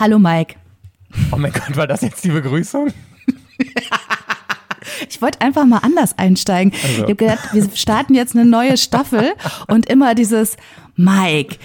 Hallo Mike. Oh mein Gott, war das jetzt die Begrüßung? Ich wollte einfach mal anders einsteigen. Also. Ich habe gedacht, wir starten jetzt eine neue Staffel und immer dieses Mike,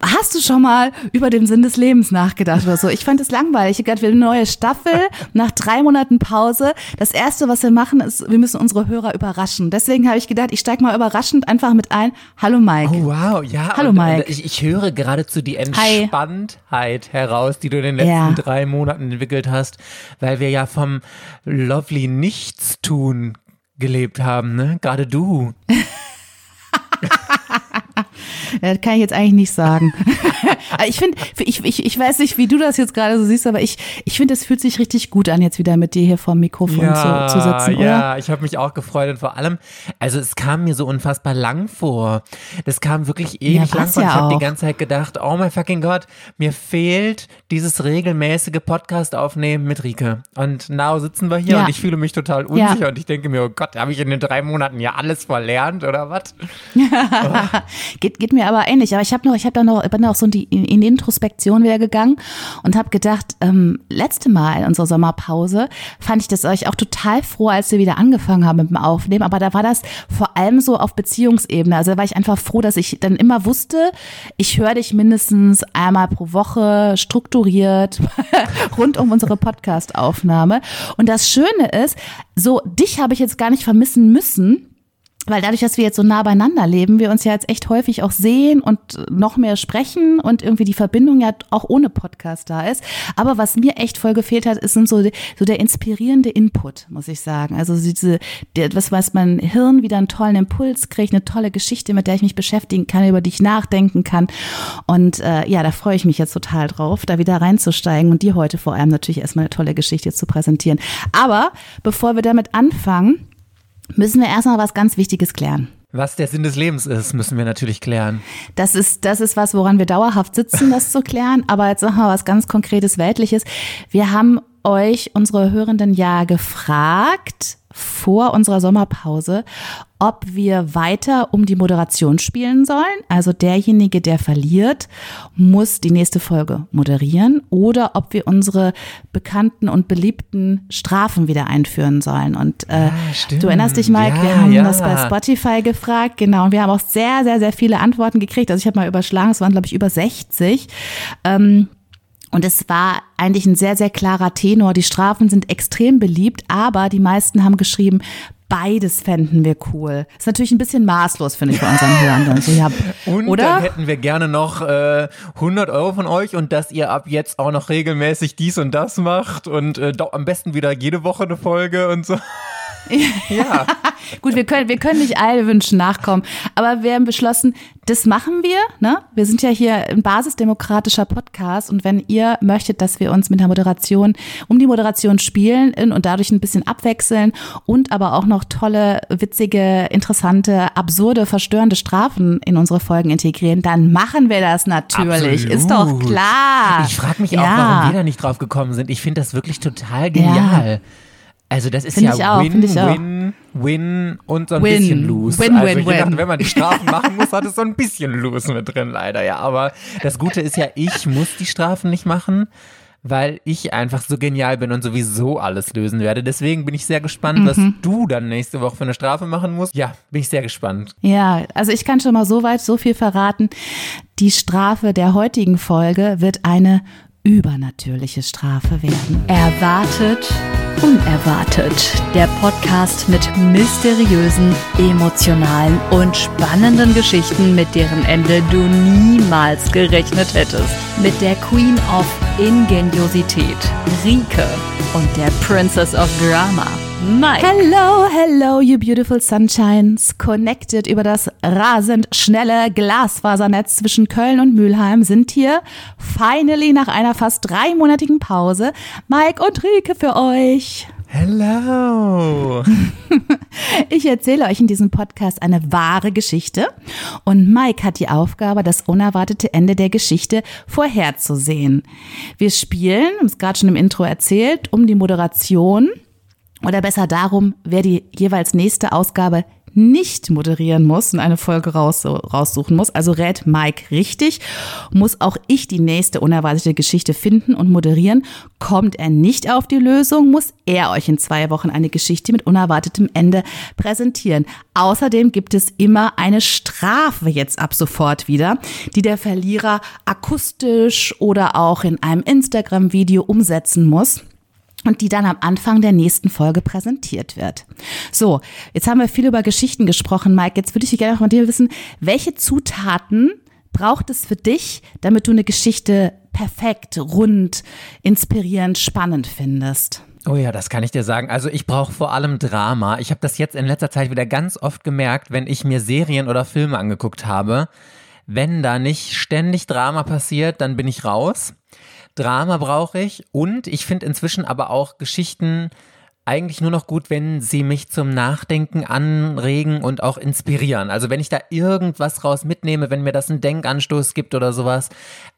hast du schon mal über den Sinn des Lebens nachgedacht oder so? Ich fand es langweilig. Ich gerade eine neue Staffel nach drei Monaten Pause. Das erste, was wir machen, ist, wir müssen unsere Hörer überraschen. Deswegen habe ich gedacht, ich steige mal überraschend einfach mit ein. Hallo Mike. Oh wow, ja. Hallo Mike. Ich, ich, höre geradezu die Entspanntheit Hi. heraus, die du in den letzten ja. drei Monaten entwickelt hast, weil wir ja vom Lovely Nichtstun gelebt haben, ne? Gerade du. das kann ich jetzt eigentlich nicht sagen. ich finde, ich, ich, ich weiß nicht, wie du das jetzt gerade so siehst, aber ich, ich finde, es fühlt sich richtig gut an, jetzt wieder mit dir hier vor dem Mikrofon ja, zu, zu sitzen, oder? Ja, ich habe mich auch gefreut und vor allem, also es kam mir so unfassbar lang vor. Das kam wirklich ewig ja, lang vor. Ja ich habe die ganze Zeit gedacht, oh mein fucking Gott, mir fehlt dieses regelmäßige Podcast aufnehmen mit Rike. Und now sitzen wir hier ja. und ich fühle mich total unsicher und ich denke mir, oh Gott, habe ich in den drei Monaten ja alles verlernt oder was? oh. geht, geht mir aber ähnlich. Aber ich habe noch, ich habe da noch, bin auch so in die, in die Introspektion wieder gegangen und habe gedacht, ähm, letzte Mal in unserer Sommerpause fand ich das euch auch total froh, als wir wieder angefangen haben mit dem Aufnehmen. Aber da war das vor allem so auf Beziehungsebene. Also da war ich einfach froh, dass ich dann immer wusste, ich höre dich mindestens einmal pro Woche strukturiert rund um unsere Podcast-Aufnahme. Und das Schöne ist, so dich habe ich jetzt gar nicht vermissen müssen weil dadurch, dass wir jetzt so nah beieinander leben, wir uns ja jetzt echt häufig auch sehen und noch mehr sprechen und irgendwie die Verbindung ja auch ohne Podcast da ist. Aber was mir echt voll gefehlt hat, ist so, so der inspirierende Input, muss ich sagen. Also diese, was, was mein Hirn wieder einen tollen Impuls kriegt, eine tolle Geschichte, mit der ich mich beschäftigen kann, über die ich nachdenken kann. Und äh, ja, da freue ich mich jetzt total drauf, da wieder reinzusteigen und dir heute vor allem natürlich erstmal eine tolle Geschichte zu präsentieren. Aber bevor wir damit anfangen, müssen wir erstmal was ganz Wichtiges klären. Was der Sinn des Lebens ist, müssen wir natürlich klären. Das ist, das ist was, woran wir dauerhaft sitzen, das zu klären. Aber jetzt wir was ganz Konkretes, Weltliches. Wir haben euch, unsere Hörenden, ja gefragt, vor unserer Sommerpause, ob wir weiter um die Moderation spielen sollen. Also derjenige, der verliert, muss die nächste Folge moderieren oder ob wir unsere bekannten und beliebten Strafen wieder einführen sollen. Und äh, ja, du erinnerst dich, Mike, ja, wir haben ja. das bei Spotify gefragt, genau, und wir haben auch sehr, sehr, sehr viele Antworten gekriegt. Also ich habe mal überschlagen, es waren, glaube ich, über 60. Ähm, und es war eigentlich ein sehr, sehr klarer Tenor. Die Strafen sind extrem beliebt, aber die meisten haben geschrieben, beides fänden wir cool. Ist natürlich ein bisschen maßlos, finde ich, bei unseren Hörern. So, ja, und oder? dann hätten wir gerne noch äh, 100 Euro von euch und dass ihr ab jetzt auch noch regelmäßig dies und das macht und äh, am besten wieder jede Woche eine Folge und so. Ja. Gut, wir können, wir können nicht allen Wünschen nachkommen, aber wir haben beschlossen, das machen wir. Ne? Wir sind ja hier ein basisdemokratischer Podcast und wenn ihr möchtet, dass wir uns mit der Moderation um die Moderation spielen und dadurch ein bisschen abwechseln und aber auch noch tolle, witzige, interessante, absurde, verstörende Strafen in unsere Folgen integrieren, dann machen wir das natürlich. Absolut. Ist doch klar. Ich frage mich auch, ja. warum wir da nicht drauf gekommen sind. Ich finde das wirklich total genial. Ja. Also das ist find ja Win, Win, Win und so ein win. bisschen Lose. Win, also win, dachte, wenn man die Strafen machen muss, hat es so ein bisschen Lose mit drin, leider, ja. Aber das Gute ist ja, ich muss die Strafen nicht machen, weil ich einfach so genial bin und sowieso alles lösen werde. Deswegen bin ich sehr gespannt, mhm. was du dann nächste Woche für eine Strafe machen musst. Ja, bin ich sehr gespannt. Ja, also ich kann schon mal so weit so viel verraten. Die Strafe der heutigen Folge wird eine übernatürliche Strafe werden. Erwartet, unerwartet. Der Podcast mit mysteriösen, emotionalen und spannenden Geschichten, mit deren Ende du niemals gerechnet hättest. Mit der Queen of Ingeniosität, Rike, und der Princess of Drama, Mike. Hello, hello, you beautiful sunshines. Connected über das rasend schnelle Glasfasernetz zwischen Köln und Mülheim sind hier finally nach einer fast dreimonatigen Pause Mike und Rike für euch. Hello! Ich erzähle euch in diesem Podcast eine wahre Geschichte und Mike hat die Aufgabe, das unerwartete Ende der Geschichte vorherzusehen. Wir spielen, haben es gerade schon im Intro erzählt, um die Moderation oder besser darum, wer die jeweils nächste Ausgabe nicht moderieren muss und eine Folge raus, raussuchen muss. Also rät Mike richtig. Muss auch ich die nächste unerwartete Geschichte finden und moderieren. Kommt er nicht auf die Lösung, muss er euch in zwei Wochen eine Geschichte mit unerwartetem Ende präsentieren. Außerdem gibt es immer eine Strafe jetzt ab sofort wieder, die der Verlierer akustisch oder auch in einem Instagram-Video umsetzen muss und die dann am Anfang der nächsten Folge präsentiert wird. So, jetzt haben wir viel über Geschichten gesprochen, Mike. Jetzt würde ich gerne noch von dir wissen, welche Zutaten braucht es für dich, damit du eine Geschichte perfekt, rund, inspirierend, spannend findest? Oh ja, das kann ich dir sagen. Also ich brauche vor allem Drama. Ich habe das jetzt in letzter Zeit wieder ganz oft gemerkt, wenn ich mir Serien oder Filme angeguckt habe. Wenn da nicht ständig Drama passiert, dann bin ich raus. Drama brauche ich und ich finde inzwischen aber auch Geschichten eigentlich nur noch gut, wenn sie mich zum Nachdenken anregen und auch inspirieren. Also wenn ich da irgendwas raus mitnehme, wenn mir das einen Denkanstoß gibt oder sowas.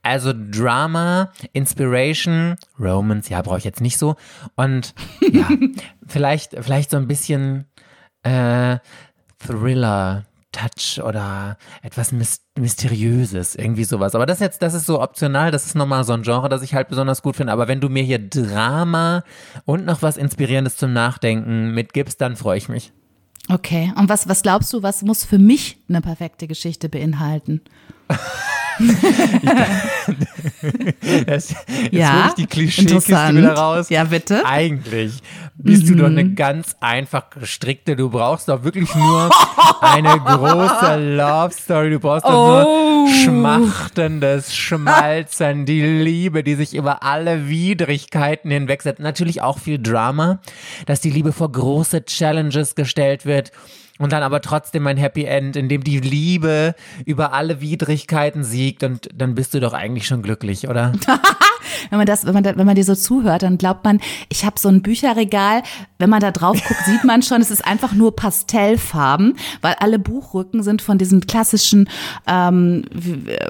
Also Drama, Inspiration, Romance, ja, brauche ich jetzt nicht so. Und ja, vielleicht, vielleicht so ein bisschen äh, Thriller, Touch oder etwas Mysteriöses, irgendwie sowas. Aber das jetzt, das ist so optional, das ist nochmal so ein Genre, das ich halt besonders gut finde. Aber wenn du mir hier Drama und noch was Inspirierendes zum Nachdenken mitgibst, dann freue ich mich. Okay, und was, was glaubst du, was muss für mich eine perfekte Geschichte beinhalten? das, jetzt ja, hole ich die Klischeekiste wieder raus. Ja, bitte. Eigentlich bist mhm. du doch eine mhm. ganz einfach gestrickte. Du brauchst doch wirklich nur eine große Love Story. Du brauchst doch oh. nur schmachtendes Schmalzen, die Liebe, die sich über alle Widrigkeiten hinwegsetzt. Natürlich auch viel Drama, dass die Liebe vor große Challenges gestellt wird und dann aber trotzdem ein Happy End, in dem die Liebe über alle Widrigkeiten siegt und dann bist du doch eigentlich schon glücklich, oder? wenn man das, wenn man, da, wenn man dir so zuhört, dann glaubt man, ich habe so ein Bücherregal. Wenn man da drauf guckt, sieht man schon, es ist einfach nur Pastellfarben, weil alle Buchrücken sind von diesen klassischen ähm,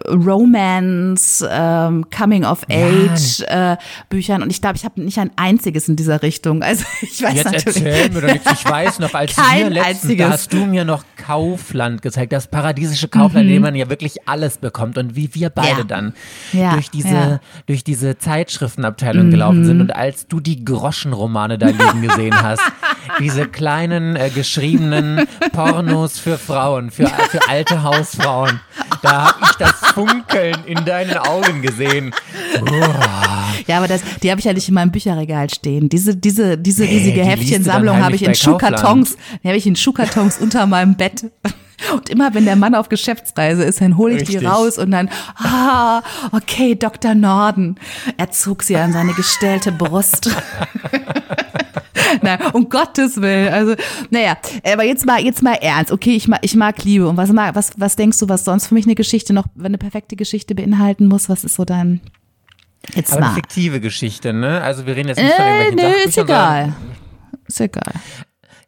Romance, ähm, Coming of Age äh, Büchern. Und ich glaube, ich habe nicht ein einziges in dieser Richtung. Also ich weiß Jetzt natürlich. erzähl mir doch nichts. Ich weiß noch, als Kein wir letztens, einziges. da hast du mir noch Kaufland gezeigt, das paradiesische Kaufland, mhm. in dem man ja wirklich alles bekommt und wie wir beide ja. dann ja, durch diese ja. durch diese Zeitschriftenabteilung mhm. gelaufen sind und als du die Groschenromane da liegen gesehen hast, diese kleinen äh, geschriebenen Pornos für Frauen, für, für alte Hausfrauen, da habe ich das Funkeln in deinen Augen gesehen. Uah. Ja, aber das, die habe ich ja nicht in meinem Bücherregal stehen. Diese, diese, diese riesige die Heftchensammlung habe ich in Schuhkartons, die habe ich in Schuhkartons unter meinem Bett. Und immer wenn der Mann auf Geschäftsreise ist, dann hole ich Richtig. die raus und dann, ah, okay, Dr. Norden. Er zog sie an seine gestellte Brust. Nein, um Gottes Willen. Also, naja, aber jetzt mal, jetzt mal ernst. Okay, ich mag, ich mag Liebe. Und was, was, was denkst du, was sonst für mich eine Geschichte noch, wenn eine perfekte Geschichte beinhalten muss? Was ist so dein, Jetzt Aber mal. eine fiktive Geschichte, ne? Also wir reden jetzt nicht von äh, irgendwelchen äh, nee, ist egal. Ist egal.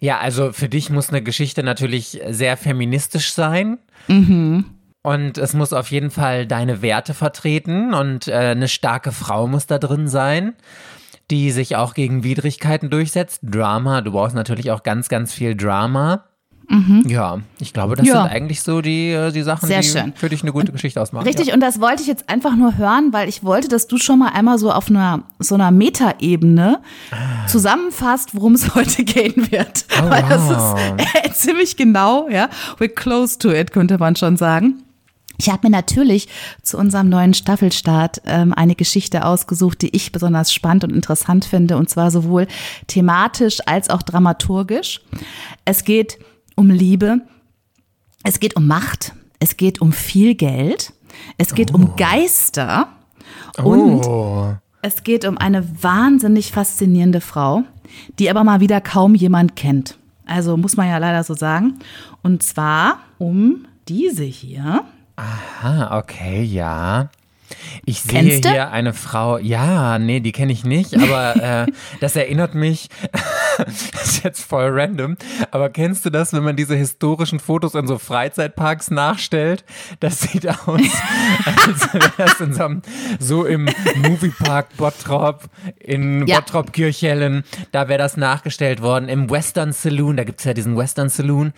Ja, also für dich muss eine Geschichte natürlich sehr feministisch sein. Mhm. Und es muss auf jeden Fall deine Werte vertreten und äh, eine starke Frau muss da drin sein, die sich auch gegen Widrigkeiten durchsetzt. Drama, du brauchst natürlich auch ganz, ganz viel Drama. Mhm. Ja, ich glaube, das ja. sind eigentlich so die, äh, die Sachen, Sehr die schön. für dich eine gute und Geschichte ausmachen. Richtig, ja. und das wollte ich jetzt einfach nur hören, weil ich wollte, dass du schon mal einmal so auf einer so einer Metaebene ah. zusammenfasst, worum es heute gehen wird. Oh, weil das ist äh, ziemlich genau, ja. We're close to it, könnte man schon sagen. Ich habe mir natürlich zu unserem neuen Staffelstart ähm, eine Geschichte ausgesucht, die ich besonders spannend und interessant finde, und zwar sowohl thematisch als auch dramaturgisch. Es geht um Liebe. Es geht um Macht. Es geht um viel Geld. Es geht oh. um Geister. Und oh. es geht um eine wahnsinnig faszinierende Frau, die aber mal wieder kaum jemand kennt. Also muss man ja leider so sagen. Und zwar um diese hier. Aha, okay, ja. Ich sehe Kennst du? hier eine Frau, ja, nee, die kenne ich nicht, aber äh, das erinnert mich, das ist jetzt voll random, aber kennst du das, wenn man diese historischen Fotos in so Freizeitparks nachstellt? Das sieht aus, als wäre das in so, einem, so im Moviepark Bottrop, in ja. Bottrop Kirchhellen, da wäre das nachgestellt worden, im Western Saloon, da gibt es ja diesen Western Saloon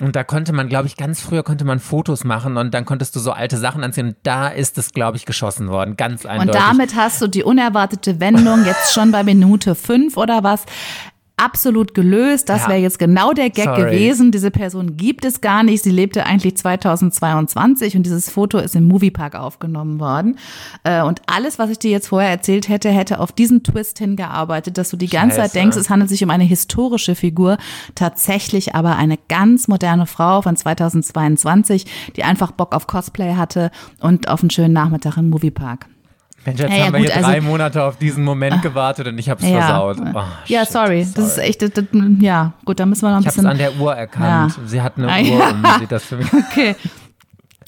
Und da konnte man, glaube ich, ganz früher konnte man Fotos machen und dann konntest du so alte Sachen anziehen. Und da ist es, glaube ich, geschossen worden. Ganz eindeutig. Und damit hast du die unerwartete Wendung jetzt schon bei Minute fünf oder was absolut gelöst. Das ja. wäre jetzt genau der Gag Sorry. gewesen. Diese Person gibt es gar nicht. Sie lebte eigentlich 2022 und dieses Foto ist im Moviepark aufgenommen worden. Äh, und alles, was ich dir jetzt vorher erzählt hätte, hätte auf diesen Twist hingearbeitet, dass du die ganze Scheiße. Zeit denkst, es handelt sich um eine historische Figur, tatsächlich aber eine ganz moderne Frau von 2022, die einfach Bock auf Cosplay hatte und auf einen schönen Nachmittag im Moviepark. Mensch, jetzt ja, haben ja, wir hier drei also, Monate auf diesen Moment ah. gewartet und ich habe es ja. versaut. Oh, ja, shit, sorry. sorry. Das ist echt, das, das, ja, gut, da müssen wir noch ein ich bisschen. Ich habe es an der Uhr erkannt. Sie hat eine Uhr und sieht das für mich. Okay.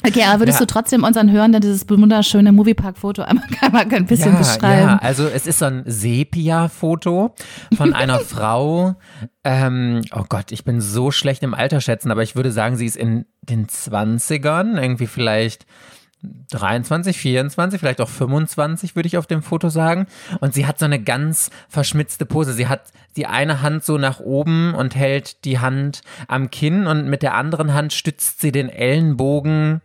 Okay, aber würdest ja. du trotzdem unseren Hörenden dieses wunderschöne Moviepark-Foto einmal, einmal ein bisschen ja, beschreiben? Ja, also es ist so ein Sepia-Foto von einer Frau. Ähm, oh Gott, ich bin so schlecht im Alter schätzen, aber ich würde sagen, sie ist in den 20ern, irgendwie vielleicht 23, 24, vielleicht auch 25, würde ich auf dem Foto sagen. Und sie hat so eine ganz verschmitzte Pose. Sie hat die eine Hand so nach oben und hält die Hand am Kinn und mit der anderen Hand stützt sie den Ellenbogen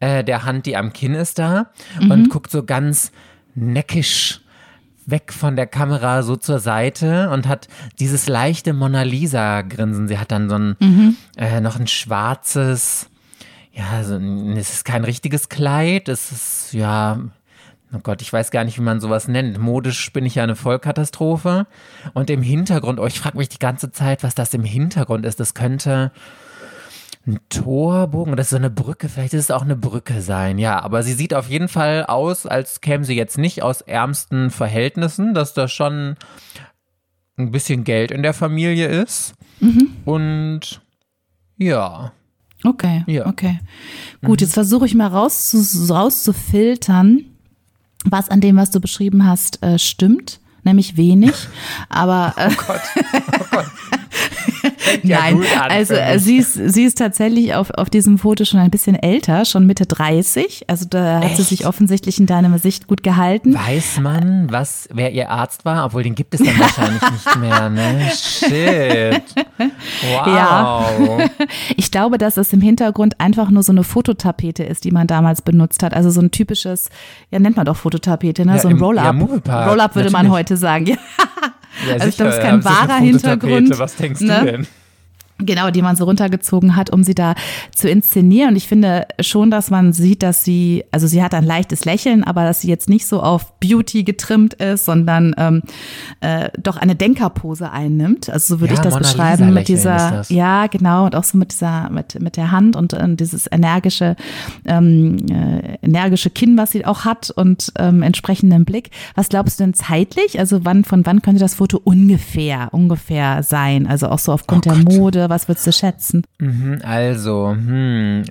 äh, der Hand, die am Kinn ist da mhm. und guckt so ganz neckisch weg von der Kamera so zur Seite und hat dieses leichte Mona Lisa Grinsen. Sie hat dann so ein mhm. äh, noch ein schwarzes ja, also, es ist kein richtiges Kleid, es ist, ja, oh Gott, ich weiß gar nicht, wie man sowas nennt. Modisch bin ich ja eine Vollkatastrophe. Und im Hintergrund, oh, ich frage mich die ganze Zeit, was das im Hintergrund ist. Das könnte ein Torbogen oder so eine Brücke, vielleicht ist es auch eine Brücke sein, ja. Aber sie sieht auf jeden Fall aus, als käme sie jetzt nicht aus ärmsten Verhältnissen, dass da schon ein bisschen Geld in der Familie ist. Mhm. Und ja. Okay, ja. okay. Gut, mhm. jetzt versuche ich mal raus rauszufiltern, was an dem, was du beschrieben hast, äh, stimmt. Nämlich wenig. Aber. Äh, oh Gott. Oh Gott. ja Nein, also äh, sie ist, sie ist tatsächlich auf, auf diesem Foto schon ein bisschen älter, schon Mitte 30. Also da Echt? hat sie sich offensichtlich in deiner Sicht gut gehalten. Weiß man, was, wer ihr Arzt war? Obwohl, den gibt es dann wahrscheinlich nicht mehr, ne? Shit. Wow. Ja. Ich glaube, dass es im Hintergrund einfach nur so eine Fototapete ist, die man damals benutzt hat. Also so ein typisches, ja, nennt man doch Fototapete, ne? Ja, so ein Roll-Up. Ja, Roll-Up würde man heute sagen, ja. Ja, also ich glaube, es ist kein wahrer Hintergrund. Was denkst ne? du denn? Genau, die man so runtergezogen hat, um sie da zu inszenieren. Und ich finde schon, dass man sieht, dass sie, also sie hat ein leichtes Lächeln, aber dass sie jetzt nicht so auf Beauty getrimmt ist, sondern ähm, äh, doch eine Denkerpose einnimmt. Also so würde ja, ich das Mona beschreiben mit dieser, ja genau, und auch so mit dieser, mit mit der Hand und äh, dieses energische, ähm, äh, energische Kinn, was sie auch hat und ähm, entsprechenden Blick. Was glaubst du denn zeitlich? Also wann, von wann könnte das Foto ungefähr, ungefähr sein? Also auch so aufgrund oh der Mode was würdest du schätzen? Mhm, also, hm,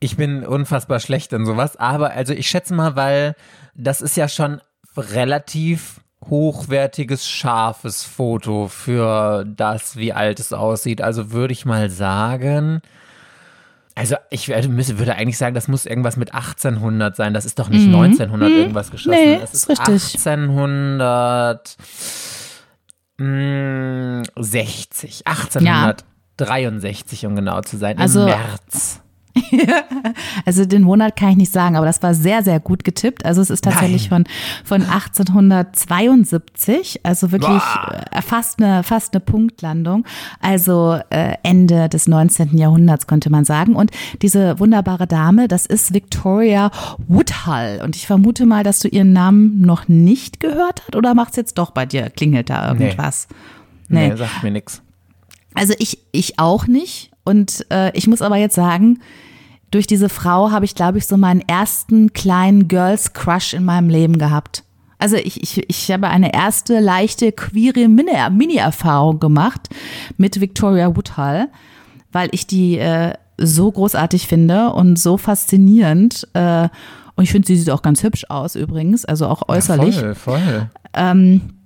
ich bin unfassbar schlecht in sowas, aber also ich schätze mal, weil das ist ja schon relativ hochwertiges, scharfes Foto für das, wie alt es aussieht. Also würde ich mal sagen, also ich würde eigentlich sagen, das muss irgendwas mit 1800 sein. Das ist doch nicht mhm. 1900 mhm. irgendwas geschossen. Nee, das ist, ist richtig. 1860, 1800. 63, um genau zu sein, also, im März. also den Monat kann ich nicht sagen, aber das war sehr, sehr gut getippt. Also es ist tatsächlich von, von 1872, also wirklich äh, fast eine, fast eine Punktlandung. Also äh, Ende des 19. Jahrhunderts könnte man sagen. Und diese wunderbare Dame, das ist Victoria Woodhull. Und ich vermute mal, dass du ihren Namen noch nicht gehört hast oder macht es jetzt doch bei dir? Klingelt da irgendwas? Nee, nee sagt mir nichts. Also ich, ich auch nicht. Und äh, ich muss aber jetzt sagen, durch diese Frau habe ich, glaube ich, so meinen ersten kleinen Girls Crush in meinem Leben gehabt. Also ich, ich, ich habe eine erste leichte queere Mini-Erfahrung gemacht mit Victoria Woodhull, weil ich die äh, so großartig finde und so faszinierend. Äh, und ich finde, sie sieht auch ganz hübsch aus übrigens, also auch äußerlich. Ja, voll, voll. Ähm,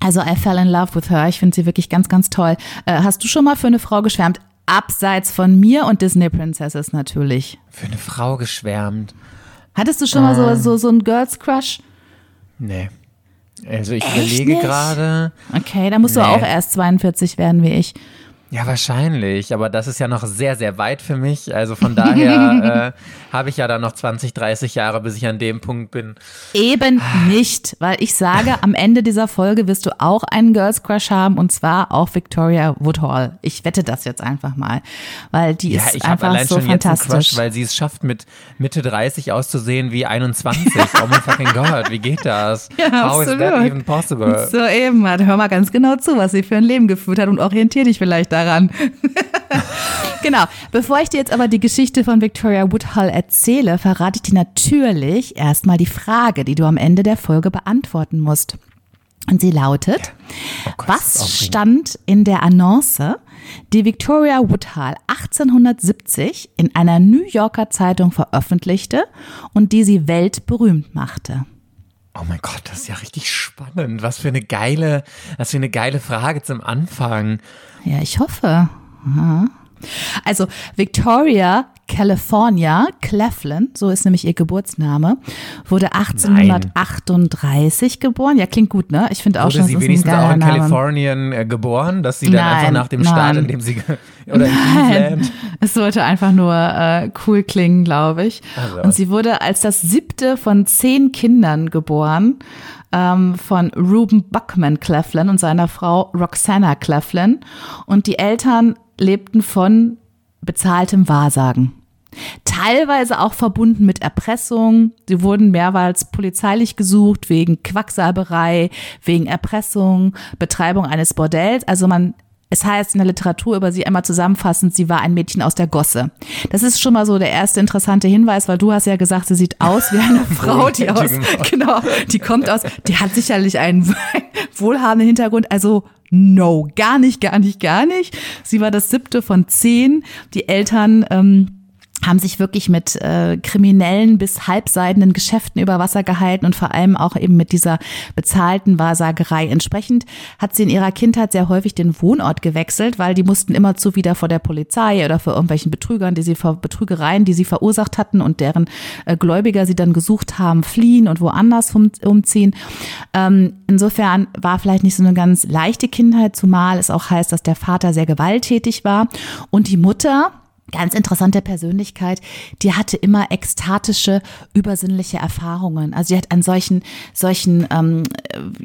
also I fell in love with her. Ich finde sie wirklich ganz, ganz toll. Äh, hast du schon mal für eine Frau geschwärmt? Abseits von mir und Disney Princesses natürlich. Für eine Frau geschwärmt. Hattest du schon mal so, ähm. so, so einen Girls Crush? Nee. Also ich Echt überlege gerade. Okay, da musst nee. du auch erst 42 werden wie ich. Ja, wahrscheinlich, aber das ist ja noch sehr, sehr weit für mich. Also von daher äh, habe ich ja dann noch 20, 30 Jahre, bis ich an dem Punkt bin. Eben nicht, weil ich sage, am Ende dieser Folge wirst du auch einen Girls Crush haben und zwar auch Victoria Woodhall. Ich wette das jetzt einfach mal, weil die ja, ist einfach so fantastisch. Jetzt einen Crush, weil sie es schafft, mit Mitte 30 auszusehen wie 21. oh mein fucking God, wie geht das? Ja, How absolut. is that even possible? So eben, hör mal ganz genau zu, was sie für ein Leben geführt hat und orientier dich vielleicht da daran. genau. Bevor ich dir jetzt aber die Geschichte von Victoria Woodhull erzähle, verrate ich dir natürlich erstmal die Frage, die du am Ende der Folge beantworten musst. Und sie lautet, oh Gott, was stand in der Annonce, die Victoria Woodhull 1870 in einer New Yorker Zeitung veröffentlichte und die sie weltberühmt machte? Oh mein Gott, das ist ja richtig spannend. Was für eine geile, was für eine geile Frage zum Anfang. Ja, ich hoffe. Aha. Also Victoria California Cleveland, so ist nämlich ihr Geburtsname, wurde 1838 nein. geboren. Ja, klingt gut, ne? Ich finde auch wurde schon, sie wenigstens auch in Name. Kalifornien äh, geboren, dass sie dann nein, einfach nach dem nein. Staat, in dem sie oder in Cleveland. Es sollte einfach nur äh, cool klingen, glaube ich. Also. Und sie wurde als das siebte von zehn Kindern geboren ähm, von Ruben Buckman Cleveland und seiner Frau Roxana Cleveland. Und die Eltern lebten von bezahltem Wahrsagen. Teilweise auch verbunden mit Erpressung. Sie wurden mehrmals polizeilich gesucht wegen Quacksalberei, wegen Erpressung, Betreibung eines Bordells. Also man es heißt in der Literatur über sie einmal zusammenfassend, sie war ein Mädchen aus der Gosse. Das ist schon mal so der erste interessante Hinweis, weil du hast ja gesagt, sie sieht aus wie eine Frau, die aus, genau, die kommt aus, die hat sicherlich einen wohlhabenden Hintergrund. Also no, gar nicht, gar nicht, gar nicht. Sie war das siebte von zehn. Die Eltern, ähm, haben sich wirklich mit äh, kriminellen bis halbseidenen Geschäften über Wasser gehalten und vor allem auch eben mit dieser bezahlten Wahrsagerei. Entsprechend hat sie in ihrer Kindheit sehr häufig den Wohnort gewechselt, weil die mussten immerzu wieder vor der Polizei oder vor irgendwelchen Betrügern, die sie vor Betrügereien, die sie verursacht hatten und deren äh, Gläubiger sie dann gesucht haben, fliehen und woanders um, umziehen. Ähm, insofern war vielleicht nicht so eine ganz leichte Kindheit, zumal es auch heißt, dass der Vater sehr gewalttätig war und die Mutter ganz interessante Persönlichkeit, die hatte immer ekstatische, übersinnliche Erfahrungen. Also sie hat an solchen, solchen, ähm,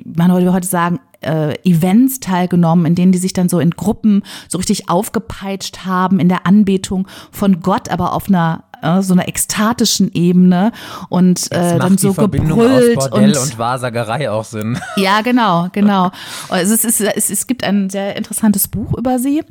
man würde heute sagen, äh, Events teilgenommen, in denen die sich dann so in Gruppen so richtig aufgepeitscht haben in der Anbetung von Gott, aber auf einer äh, so einer ekstatischen Ebene und äh, dann so gebrüllt und, und Wahrsagerei auch Sinn. Ja, genau, genau. Es, ist, es, es, es gibt ein sehr interessantes Buch über sie,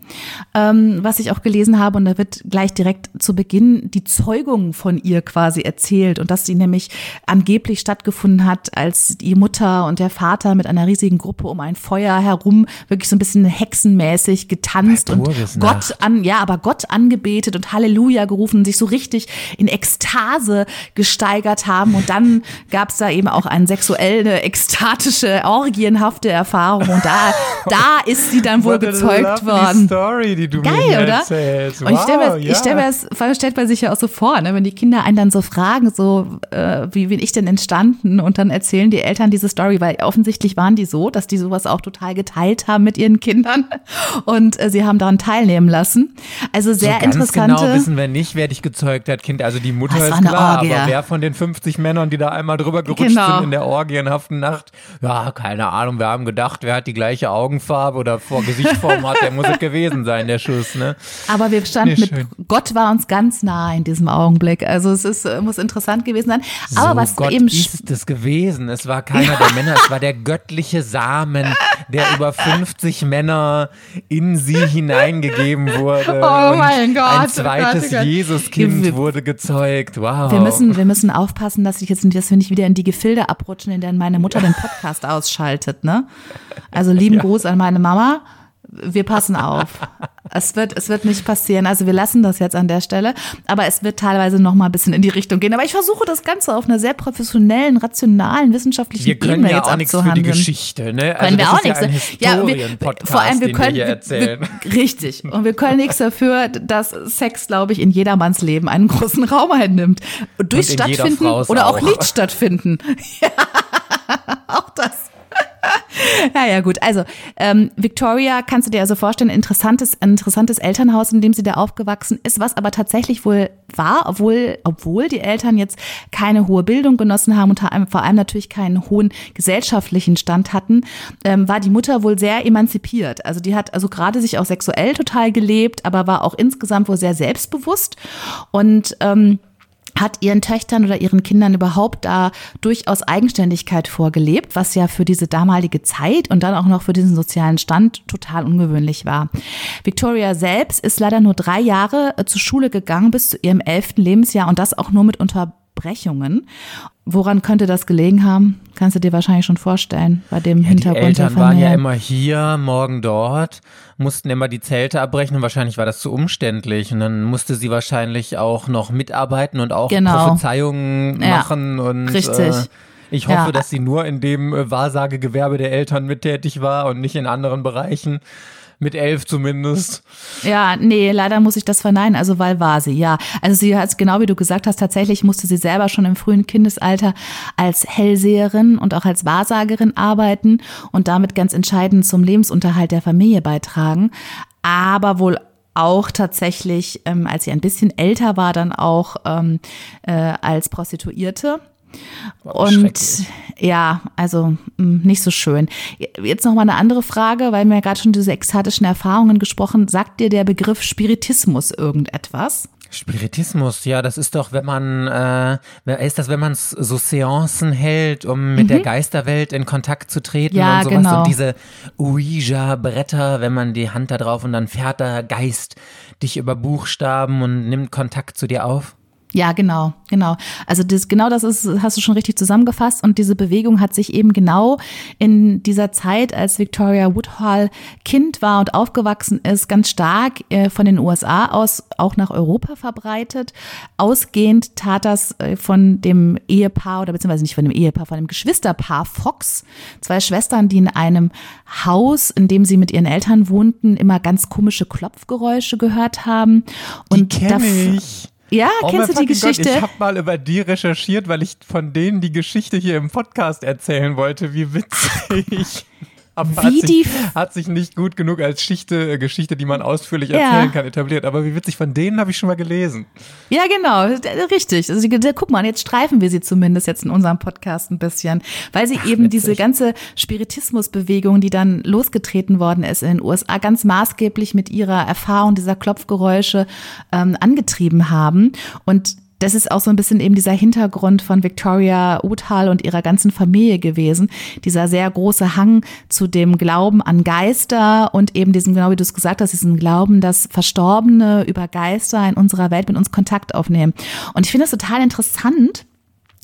ähm, was ich auch gelesen habe und da wird gleich direkt zu Beginn die Zeugung von ihr quasi erzählt und dass sie nämlich angeblich stattgefunden hat, als die Mutter und der Vater mit einer riesigen Gruppe um ein Feuer herum wirklich so ein bisschen hexenmäßig getanzt und Gott an, ja, aber Gott angebetet und Halleluja gerufen, sich so richtig richtig in Ekstase gesteigert haben. Und dann gab es da eben auch eine sexuelle, ekstatische, orgienhafte Erfahrung. Und da, da ist sie dann wohl gezeugt worden. Story, die du Geil, mir oder? Erzählst. Wow, und ich stelle mir, ja. stell mir das, stellt man sich ja auch so vor, ne? wenn die Kinder einen dann so fragen, so äh, wie bin ich denn entstanden? Und dann erzählen die Eltern diese Story, weil offensichtlich waren die so, dass die sowas auch total geteilt haben mit ihren Kindern und äh, sie haben daran teilnehmen lassen. Also sehr so ganz interessante. Genau wissen wir nicht, wer dich gezeugt hat hat Kind, also die Mutter ist klar, aber wer von den 50 Männern, die da einmal drüber gerutscht genau. sind in der orgienhaften Nacht, ja, keine Ahnung, wir haben gedacht, wer hat die gleiche Augenfarbe oder vor Gesichtsform hat, der muss es gewesen sein, der Schuss, ne? Aber wir standen nee, mit, Gott war uns ganz nah in diesem Augenblick, also es ist, äh, muss interessant gewesen sein. Aber so was Gott eben ist es gewesen, es war keiner der Männer, es war der göttliche Samen, der über 50 Männer in sie hineingegeben wurde. Oh mein Gott. Ein zweites oh Jesuskind wurde wurde gezeugt. Wow. Wir müssen, wir müssen aufpassen, dass ich jetzt, dass wir nicht wieder in die Gefilde abrutschen, in denen meine Mutter den Podcast ausschaltet, ne? Also lieben ja. Gruß an meine Mama wir passen auf. Es wird, es wird nicht passieren. Also wir lassen das jetzt an der Stelle. Aber es wird teilweise noch mal ein bisschen in die Richtung gehen. Aber ich versuche das Ganze auf einer sehr professionellen, rationalen, wissenschaftlichen wir können Ebene ja jetzt auch nichts für die Geschichte, ne? Also können wir auch nichts. Ja, ja wir, vor allem wir können, wir wir, richtig. Und wir können nichts dafür, dass Sex, glaube ich, in jedermanns Leben einen großen Raum einnimmt. Durch Stattfinden oder auch, auch nicht stattfinden. Ja, auch das. Naja, gut. Also, ähm, Victoria kannst du dir also vorstellen, interessantes, interessantes Elternhaus, in dem sie da aufgewachsen ist, was aber tatsächlich wohl war, obwohl, obwohl die Eltern jetzt keine hohe Bildung genossen haben und vor allem natürlich keinen hohen gesellschaftlichen Stand hatten, ähm, war die Mutter wohl sehr emanzipiert. Also die hat also gerade sich auch sexuell total gelebt, aber war auch insgesamt wohl sehr selbstbewusst und ähm, hat ihren Töchtern oder ihren Kindern überhaupt da durchaus Eigenständigkeit vorgelebt, was ja für diese damalige Zeit und dann auch noch für diesen sozialen Stand total ungewöhnlich war. Victoria selbst ist leider nur drei Jahre äh, zur Schule gegangen bis zu ihrem elften Lebensjahr und das auch nur mit Unterbrechungen. Woran könnte das gelegen haben? Kannst du dir wahrscheinlich schon vorstellen, bei dem ja, Hintergrund die Eltern waren ja immer hier, morgen dort, mussten immer die Zelte abbrechen und wahrscheinlich war das zu umständlich und dann musste sie wahrscheinlich auch noch mitarbeiten und auch genau. Prophezeiungen ja, machen und richtig. Äh, ich hoffe, ja. dass sie nur in dem äh, Wahrsagegewerbe der Eltern mittätig war und nicht in anderen Bereichen. Mit elf zumindest. Ja, nee, leider muss ich das verneinen. Also, weil war sie, ja. Also, sie hat, genau wie du gesagt hast, tatsächlich musste sie selber schon im frühen Kindesalter als Hellseherin und auch als Wahrsagerin arbeiten und damit ganz entscheidend zum Lebensunterhalt der Familie beitragen. Aber wohl auch tatsächlich, ähm, als sie ein bisschen älter war, dann auch ähm, äh, als Prostituierte. Und ja, also mm, nicht so schön. Jetzt noch mal eine andere Frage, weil wir ja gerade schon diese ekstatischen Erfahrungen gesprochen. Sagt dir der Begriff Spiritismus irgendetwas? Spiritismus, ja, das ist doch, wenn man, äh, ist das, wenn man so Seancen hält, um mit mhm. der Geisterwelt in Kontakt zu treten ja, und sowas. Genau. Und diese Ouija-Bretter, wenn man die Hand da drauf und dann fährt der Geist dich über Buchstaben und nimmt Kontakt zu dir auf. Ja, genau, genau. Also das, genau das ist, hast du schon richtig zusammengefasst. Und diese Bewegung hat sich eben genau in dieser Zeit, als Victoria Woodhall Kind war und aufgewachsen ist, ganz stark äh, von den USA aus auch nach Europa verbreitet. Ausgehend tat das äh, von dem Ehepaar oder beziehungsweise nicht von dem Ehepaar, von dem Geschwisterpaar Fox, zwei Schwestern, die in einem Haus, in dem sie mit ihren Eltern wohnten, immer ganz komische Klopfgeräusche gehört haben. Und die kenn ich. Ja, oh kennst du die Geschichte? Gott, ich habe mal über die recherchiert, weil ich von denen die Geschichte hier im Podcast erzählen wollte. Wie witzig. Aber wie hat, sich, hat sich nicht gut genug als Geschichte, äh, Geschichte, die man ausführlich erzählen ja. kann, etabliert. Aber wie witzig, von denen habe ich schon mal gelesen. Ja, genau, richtig. Also guck mal, jetzt streifen wir sie zumindest jetzt in unserem Podcast ein bisschen, weil sie Ach, eben witzig. diese ganze Spiritismusbewegung, die dann losgetreten worden ist in den USA, ganz maßgeblich mit ihrer Erfahrung dieser Klopfgeräusche ähm, angetrieben haben. Und das ist auch so ein bisschen eben dieser Hintergrund von Victoria Uthal und ihrer ganzen Familie gewesen. Dieser sehr große Hang zu dem Glauben an Geister und eben diesem, genau wie du es gesagt hast, diesen Glauben, dass Verstorbene über Geister in unserer Welt mit uns Kontakt aufnehmen. Und ich finde das total interessant,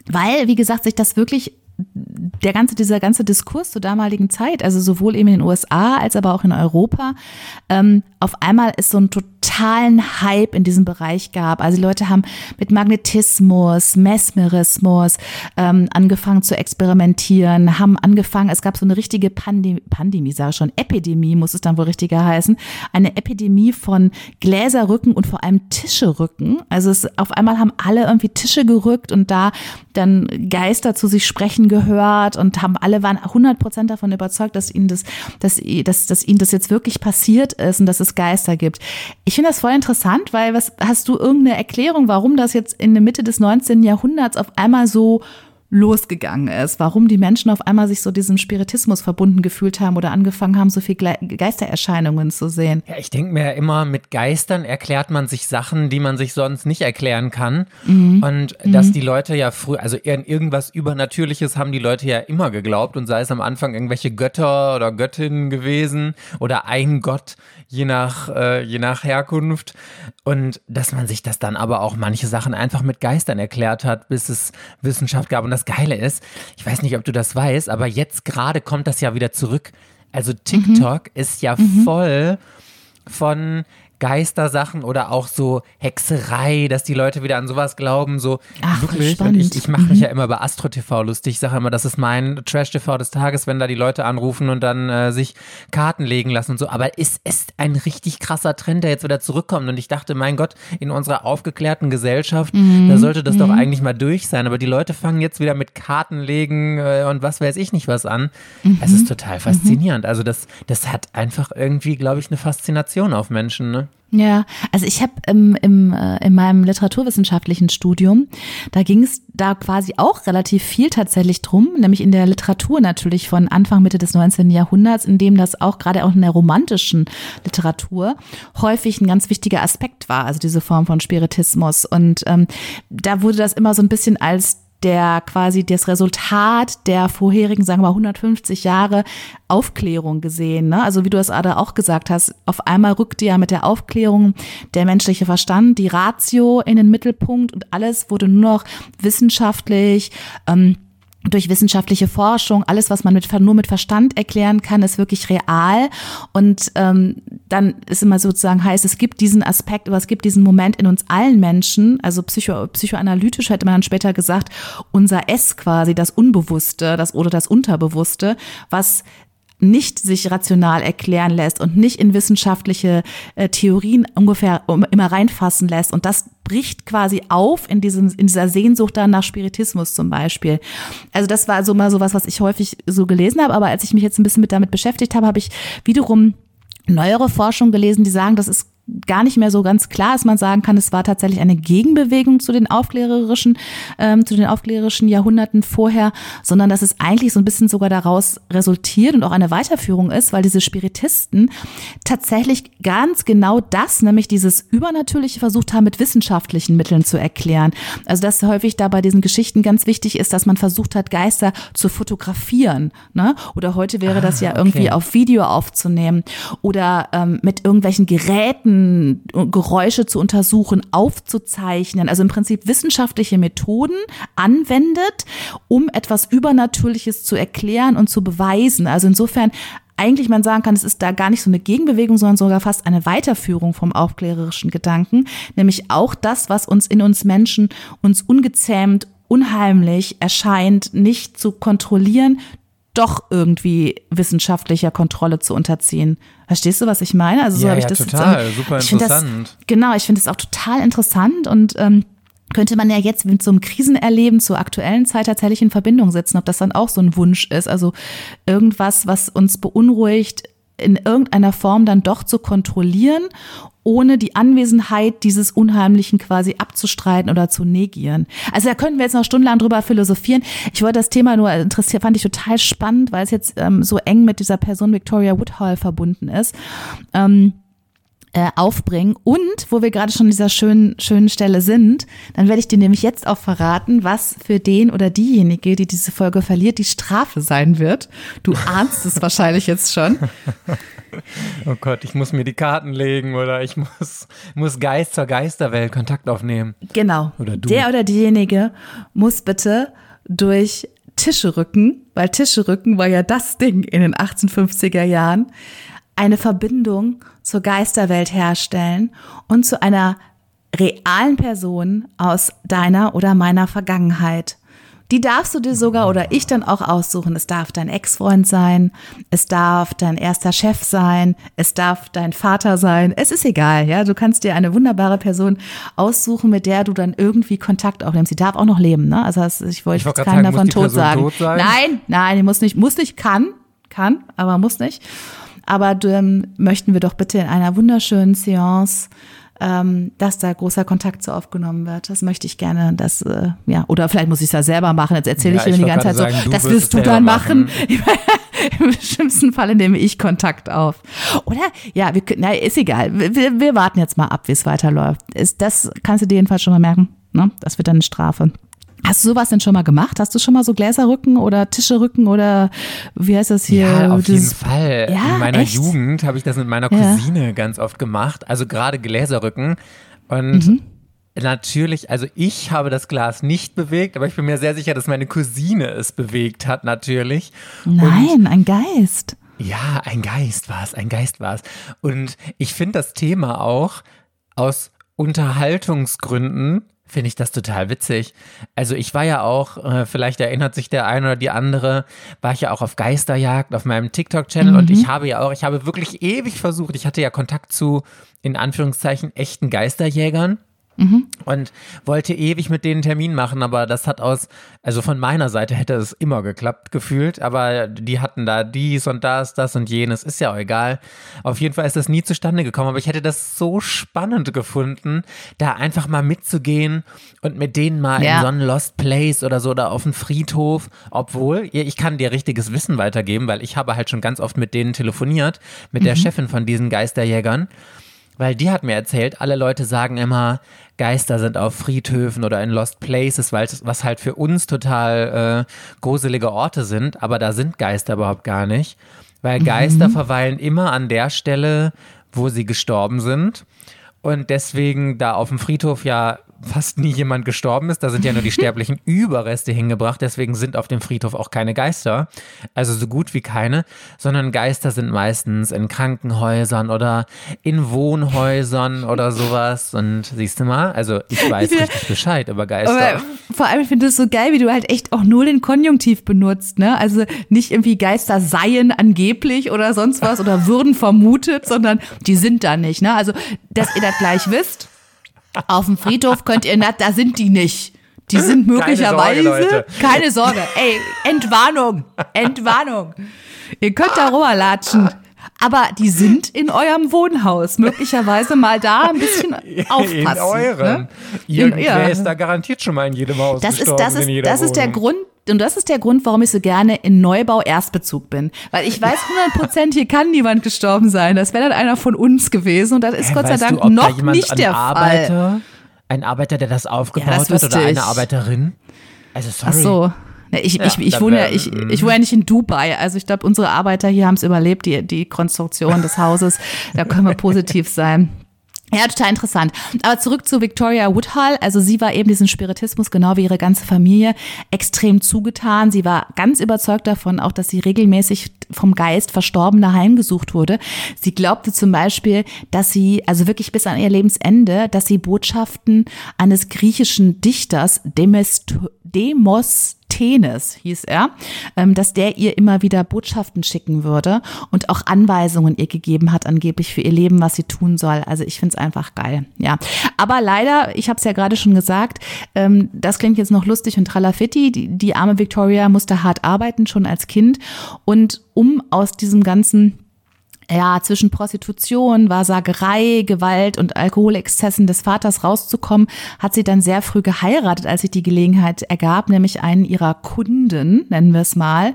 weil, wie gesagt, sich das wirklich der ganze, dieser ganze Diskurs zur damaligen Zeit, also sowohl eben in den USA als aber auch in Europa, ähm, auf einmal ist so ein totalen Hype in diesem Bereich gab. Also die Leute haben mit Magnetismus, Mesmerismus ähm, angefangen zu experimentieren, haben angefangen, es gab so eine richtige Pandemie, Pandemie sage ich schon, Epidemie muss es dann wohl richtiger heißen, eine Epidemie von Gläserrücken und vor allem Tischerücken. Also es, auf einmal haben alle irgendwie Tische gerückt und da dann Geister zu sich sprechen gehört und haben alle waren 100 Prozent davon überzeugt, dass ihnen das, dass, dass, dass ihnen das jetzt wirklich passiert ist und dass es Geister gibt. Ich finde das voll interessant, weil was hast du irgendeine Erklärung, warum das jetzt in der Mitte des 19. Jahrhunderts auf einmal so losgegangen ist, warum die Menschen auf einmal sich so diesem Spiritismus verbunden gefühlt haben oder angefangen haben, so viel Geistererscheinungen zu sehen. Ja, ich denke mir ja immer, mit Geistern erklärt man sich Sachen, die man sich sonst nicht erklären kann. Mhm. Und dass mhm. die Leute ja früh, also irgendwas Übernatürliches haben die Leute ja immer geglaubt und sei es am Anfang irgendwelche Götter oder Göttinnen gewesen oder ein Gott, je nach, äh, je nach Herkunft. Und dass man sich das dann aber auch manche Sachen einfach mit Geistern erklärt hat, bis es Wissenschaft gab. Und das Geile ist, ich weiß nicht, ob du das weißt, aber jetzt gerade kommt das ja wieder zurück. Also TikTok mhm. ist ja mhm. voll von Geistersachen oder auch so Hexerei, dass die Leute wieder an sowas glauben, so Ach, wirklich. Spannend. Ich, ich mache mich mhm. ja immer über Astro TV lustig. Ich sage immer, das ist mein Trash-TV des Tages, wenn da die Leute anrufen und dann äh, sich Karten legen lassen und so. Aber es ist ein richtig krasser Trend, der jetzt wieder zurückkommt. Und ich dachte, mein Gott, in unserer aufgeklärten Gesellschaft, mhm. da sollte das mhm. doch eigentlich mal durch sein. Aber die Leute fangen jetzt wieder mit Kartenlegen äh, und was weiß ich nicht was an. Mhm. Es ist total mhm. faszinierend. Also das, das hat einfach irgendwie, glaube ich, eine Faszination auf Menschen. Ne? Ja, also ich habe im, im, äh, in meinem literaturwissenschaftlichen Studium, da ging es da quasi auch relativ viel tatsächlich drum, nämlich in der Literatur natürlich von Anfang, Mitte des 19. Jahrhunderts, in dem das auch gerade auch in der romantischen Literatur häufig ein ganz wichtiger Aspekt war, also diese Form von Spiritismus. Und ähm, da wurde das immer so ein bisschen als der quasi das Resultat der vorherigen, sagen wir mal, 150 Jahre Aufklärung gesehen. Ne? Also wie du es gerade auch gesagt hast, auf einmal rückte ja mit der Aufklärung der menschliche Verstand, die Ratio in den Mittelpunkt und alles wurde nur noch wissenschaftlich. Ähm, durch wissenschaftliche Forschung, alles, was man mit, nur mit Verstand erklären kann, ist wirklich real. Und ähm, dann ist immer sozusagen heißt, es gibt diesen Aspekt, aber es gibt diesen Moment in uns allen Menschen, also psycho, psychoanalytisch hätte man dann später gesagt, unser S quasi, das Unbewusste, das oder das Unterbewusste, was nicht sich rational erklären lässt und nicht in wissenschaftliche äh, Theorien ungefähr um, immer reinfassen lässt. Und das bricht quasi auf in diesem, in dieser Sehnsucht dann nach Spiritismus zum Beispiel. Also das war so mal so was, was ich häufig so gelesen habe. Aber als ich mich jetzt ein bisschen mit damit beschäftigt habe, habe ich wiederum neuere Forschung gelesen, die sagen, das ist gar nicht mehr so ganz klar ist, man sagen kann, es war tatsächlich eine Gegenbewegung zu den aufklärerischen, ähm, zu den aufklärerischen Jahrhunderten vorher, sondern dass es eigentlich so ein bisschen sogar daraus resultiert und auch eine Weiterführung ist, weil diese Spiritisten tatsächlich ganz genau das, nämlich dieses Übernatürliche versucht haben, mit wissenschaftlichen Mitteln zu erklären. Also dass häufig da bei diesen Geschichten ganz wichtig ist, dass man versucht hat, Geister zu fotografieren. Ne? Oder heute wäre das ja ah, irgendwie auf Video aufzunehmen oder ähm, mit irgendwelchen Geräten Geräusche zu untersuchen, aufzuzeichnen, also im Prinzip wissenschaftliche Methoden anwendet, um etwas Übernatürliches zu erklären und zu beweisen. Also insofern eigentlich man sagen kann, es ist da gar nicht so eine Gegenbewegung, sondern sogar fast eine Weiterführung vom aufklärerischen Gedanken, nämlich auch das, was uns in uns Menschen uns ungezähmt unheimlich erscheint, nicht zu kontrollieren, doch irgendwie wissenschaftlicher Kontrolle zu unterziehen. Verstehst du, was ich meine? Also so ja, habe ich das total, jetzt, super interessant. Das, genau, ich finde es auch total interessant und ähm, könnte man ja jetzt mit so einem Krisenerleben zur aktuellen Zeit tatsächlich in Verbindung setzen, ob das dann auch so ein Wunsch ist. Also irgendwas, was uns beunruhigt, in irgendeiner Form dann doch zu kontrollieren ohne die Anwesenheit dieses Unheimlichen quasi abzustreiten oder zu negieren. Also da könnten wir jetzt noch stundenlang drüber philosophieren. Ich wollte das Thema nur interessiert, fand ich total spannend, weil es jetzt ähm, so eng mit dieser Person Victoria Woodhall verbunden ist. Ähm, äh, aufbringen. Und wo wir gerade schon an dieser schönen, schönen Stelle sind, dann werde ich dir nämlich jetzt auch verraten, was für den oder diejenige, die diese Folge verliert, die Strafe sein wird. Du ahnst es wahrscheinlich jetzt schon. Oh Gott, ich muss mir die Karten legen oder ich muss, muss Geist zur Geisterwelt Kontakt aufnehmen. Genau. Oder du. Der oder diejenige muss bitte durch Tische rücken, weil Tische rücken war ja das Ding in den 1850er Jahren, eine Verbindung zur Geisterwelt herstellen und zu einer realen Person aus deiner oder meiner Vergangenheit. Die darfst du dir sogar oder ich dann auch aussuchen. Es darf dein Ex-Freund sein, es darf dein erster Chef sein, es darf dein Vater sein. Es ist egal, ja. Du kannst dir eine wunderbare Person aussuchen, mit der du dann irgendwie Kontakt aufnimmst. Sie darf auch noch leben, ne? Also ich wollte jetzt keinen davon tot sagen. Tot nein, nein, die muss nicht, muss nicht, kann, kann, aber muss nicht. Aber ähm, möchten wir doch bitte in einer wunderschönen Seance ähm, dass da großer Kontakt so aufgenommen wird. Das möchte ich gerne, dass, äh, ja, oder vielleicht muss ich es ja selber machen. Jetzt erzähle ja, ich dir die ganze Zeit sagen, so, das willst du dann machen. machen. Im schlimmsten Fall nehme ich Kontakt auf. Oder? Ja, wir, na, ist egal. Wir, wir warten jetzt mal ab, wie es weiterläuft. Ist, das kannst du dir jedenfalls schon mal merken. Ne? Das wird dann eine Strafe. Hast du sowas denn schon mal gemacht? Hast du schon mal so Gläserrücken oder Tischrücken oder wie heißt das hier? Ja, auf jeden Fall. Ja, In meiner echt? Jugend habe ich das mit meiner Cousine ja. ganz oft gemacht. Also gerade Gläserrücken. Und mhm. natürlich, also ich habe das Glas nicht bewegt, aber ich bin mir sehr sicher, dass meine Cousine es bewegt hat, natürlich. Nein, Und ein Geist. Ja, ein Geist war es, ein Geist war es. Und ich finde das Thema auch aus Unterhaltungsgründen finde ich das total witzig. Also ich war ja auch, äh, vielleicht erinnert sich der eine oder die andere, war ich ja auch auf Geisterjagd auf meinem TikTok-Channel mhm. und ich habe ja auch, ich habe wirklich ewig versucht, ich hatte ja Kontakt zu, in Anführungszeichen, echten Geisterjägern. Mhm. Und wollte ewig mit denen Termin machen, aber das hat aus, also von meiner Seite hätte es immer geklappt, gefühlt, aber die hatten da dies und das, das und jenes, ist ja auch egal. Auf jeden Fall ist das nie zustande gekommen, aber ich hätte das so spannend gefunden, da einfach mal mitzugehen und mit denen mal ja. in so einen Lost Place oder so oder auf einen Friedhof, obwohl, ich kann dir richtiges Wissen weitergeben, weil ich habe halt schon ganz oft mit denen telefoniert, mit mhm. der Chefin von diesen Geisterjägern weil die hat mir erzählt, alle Leute sagen immer, Geister sind auf Friedhöfen oder in Lost Places, weil was halt für uns total äh, gruselige Orte sind, aber da sind Geister überhaupt gar nicht, weil Geister mhm. verweilen immer an der Stelle, wo sie gestorben sind und deswegen da auf dem Friedhof ja fast nie jemand gestorben ist. Da sind ja nur die sterblichen Überreste hingebracht. Deswegen sind auf dem Friedhof auch keine Geister. Also so gut wie keine. Sondern Geister sind meistens in Krankenhäusern oder in Wohnhäusern oder sowas. Und siehst du mal, also ich weiß richtig Bescheid über Geister. Aber vor allem, ich finde es so geil, wie du halt echt auch nur den Konjunktiv benutzt. Ne? Also nicht irgendwie Geister seien angeblich oder sonst was oder würden vermutet, sondern die sind da nicht. Ne? Also, dass ihr das gleich wisst auf dem Friedhof könnt ihr, na, da sind die nicht. Die sind möglicherweise. Keine Sorge, keine Sorge. Ey, Entwarnung. Entwarnung. Ihr könnt da rüberlatschen. Aber die sind in eurem Wohnhaus. Möglicherweise mal da ein bisschen aufpassen. In ne? eurem. Ne? Irgendwer ist da garantiert schon mal in jedem Haus das ist, das ist, das ist der Grund, und das ist der Grund, warum ich so gerne in Neubau Erstbezug bin. Weil ich weiß 100 Prozent, hier kann niemand gestorben sein. Das wäre dann einer von uns gewesen. Und das ist Hä, Gott sei Dank du, noch nicht der Arbeiter, Fall. Ein Arbeiter, der das aufgebaut ja, das hat oder eine Arbeiterin? Also sorry. Ach so. Ich, ja, ich, ich, wohne ja, ich, ich wohne ja nicht in Dubai. Also ich glaube, unsere Arbeiter hier haben es überlebt, die, die Konstruktion des Hauses. Da können wir positiv sein. Ja, total interessant. Aber zurück zu Victoria Woodhull. Also sie war eben diesen Spiritismus, genau wie ihre ganze Familie, extrem zugetan. Sie war ganz überzeugt davon, auch dass sie regelmäßig vom Geist Verstorbener heimgesucht wurde. Sie glaubte zum Beispiel, dass sie, also wirklich bis an ihr Lebensende, dass sie Botschaften eines griechischen Dichters, Demest Demosthenes hieß er, ähm, dass der ihr immer wieder Botschaften schicken würde und auch Anweisungen ihr gegeben hat, angeblich für ihr Leben, was sie tun soll. Also ich finde es einfach geil. Ja. Aber leider, ich habe es ja gerade schon gesagt, ähm, das klingt jetzt noch lustig und tralafitti. Die, die arme Victoria musste hart arbeiten, schon als Kind. Und um aus diesem ganzen ja, zwischen Prostitution, Wahrsagerei, Gewalt und Alkoholexzessen des Vaters rauszukommen, hat sie dann sehr früh geheiratet, als sich die Gelegenheit ergab, nämlich einen ihrer Kunden, nennen wir es mal,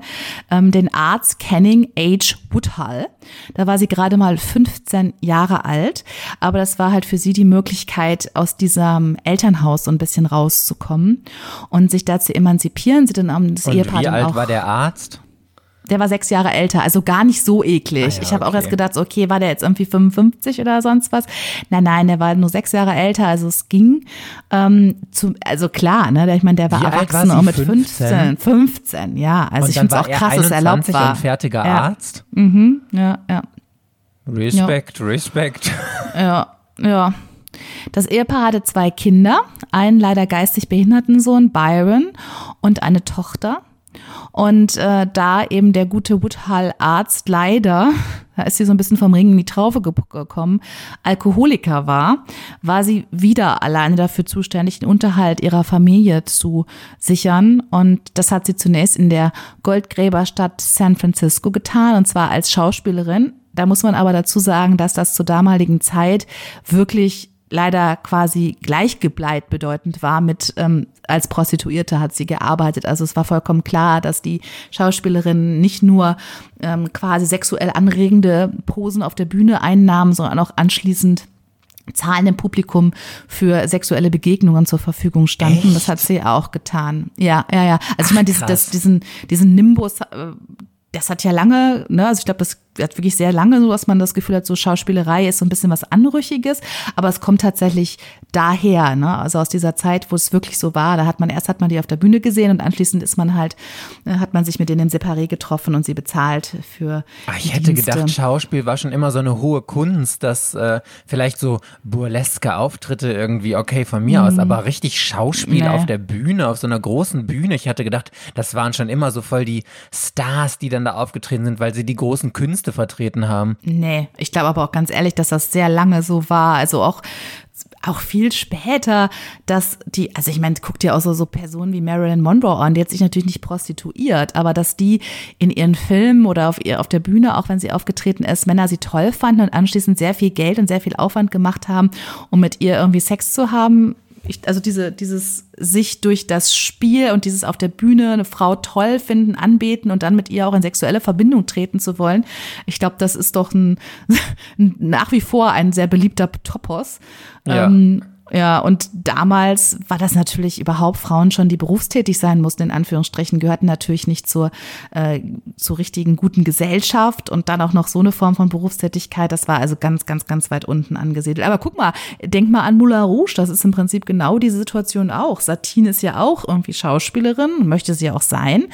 ähm, den Arzt Canning H. Woodhull. Da war sie gerade mal 15 Jahre alt, aber das war halt für sie die Möglichkeit, aus diesem Elternhaus so ein bisschen rauszukommen und sich da zu emanzipieren. Sie dann um das und Ehepaar wie alt war der Arzt? Der war sechs Jahre älter, also gar nicht so eklig. Ah ja, ich habe okay. auch erst gedacht, okay, war der jetzt irgendwie 55 oder sonst was? Nein, nein, der war nur sechs Jahre älter, also es ging. Ähm, zu, also klar, ne, ich meine, der war Wie erwachsen war auch mit 15? 15. 15, ja. Also und ich finde es auch krass, dass er erlaubt war. Ein fertiger ja. Arzt. Mhm, ja, ja. Respekt, ja. Respekt. Ja, ja. Das Ehepaar hatte zwei Kinder, einen leider geistig behinderten Sohn, Byron, und eine Tochter. Und äh, da eben der gute Woodhull-Arzt leider, da ist sie so ein bisschen vom Ring in die Traufe gekommen, Alkoholiker war, war sie wieder alleine dafür zuständig, den Unterhalt ihrer Familie zu sichern. Und das hat sie zunächst in der Goldgräberstadt San Francisco getan, und zwar als Schauspielerin. Da muss man aber dazu sagen, dass das zur damaligen Zeit wirklich leider quasi gleichgebleit bedeutend war mit ähm, als Prostituierte hat sie gearbeitet. Also es war vollkommen klar, dass die Schauspielerin nicht nur ähm, quasi sexuell anregende Posen auf der Bühne einnahm, sondern auch anschließend Zahlen im Publikum für sexuelle Begegnungen zur Verfügung standen. Echt? Das hat sie auch getan. Ja, ja, ja. Also Ach, ich meine, diesen, diesen, diesen Nimbus, äh, das hat ja lange, ne, also ich glaube, das hat wirklich sehr lange so, dass man das Gefühl hat, so Schauspielerei ist so ein bisschen was Anrüchiges, aber es kommt tatsächlich daher, ne? Also aus dieser Zeit, wo es wirklich so war. Da hat man erst hat man die auf der Bühne gesehen und anschließend ist man halt, äh, hat man sich mit denen im Separé getroffen und sie bezahlt für. Ach, ich hätte Dienste. gedacht, Schauspiel war schon immer so eine hohe Kunst, dass äh, vielleicht so burleske Auftritte irgendwie okay von mir mhm. aus, aber richtig Schauspiel nee. auf der Bühne, auf so einer großen Bühne. Ich hatte gedacht, das waren schon immer so voll die Stars, die dann da aufgetreten sind, weil sie die großen Künste vertreten haben. Nee, ich glaube aber auch ganz ehrlich, dass das sehr lange so war. Also auch auch viel später, dass die, also ich meine, guckt dir auch so, so Personen wie Marilyn Monroe an, die hat sich natürlich nicht prostituiert, aber dass die in ihren Filmen oder auf ihr auf der Bühne, auch wenn sie aufgetreten ist, Männer sie toll fanden und anschließend sehr viel Geld und sehr viel Aufwand gemacht haben, um mit ihr irgendwie Sex zu haben, ich, also diese, dieses sich durch das Spiel und dieses auf der Bühne eine Frau toll finden, anbeten und dann mit ihr auch in sexuelle Verbindung treten zu wollen. Ich glaube, das ist doch ein, nach wie vor ein sehr beliebter Topos. Ja. Ähm, ja, und damals war das natürlich überhaupt Frauen schon, die berufstätig sein mussten, in Anführungsstrichen, gehörten natürlich nicht zur, äh, zur richtigen guten Gesellschaft und dann auch noch so eine Form von Berufstätigkeit. Das war also ganz, ganz, ganz weit unten angesiedelt. Aber guck mal, denk mal an Moulin Rouge, das ist im Prinzip genau diese Situation auch. Satine ist ja auch irgendwie Schauspielerin, möchte sie auch sein,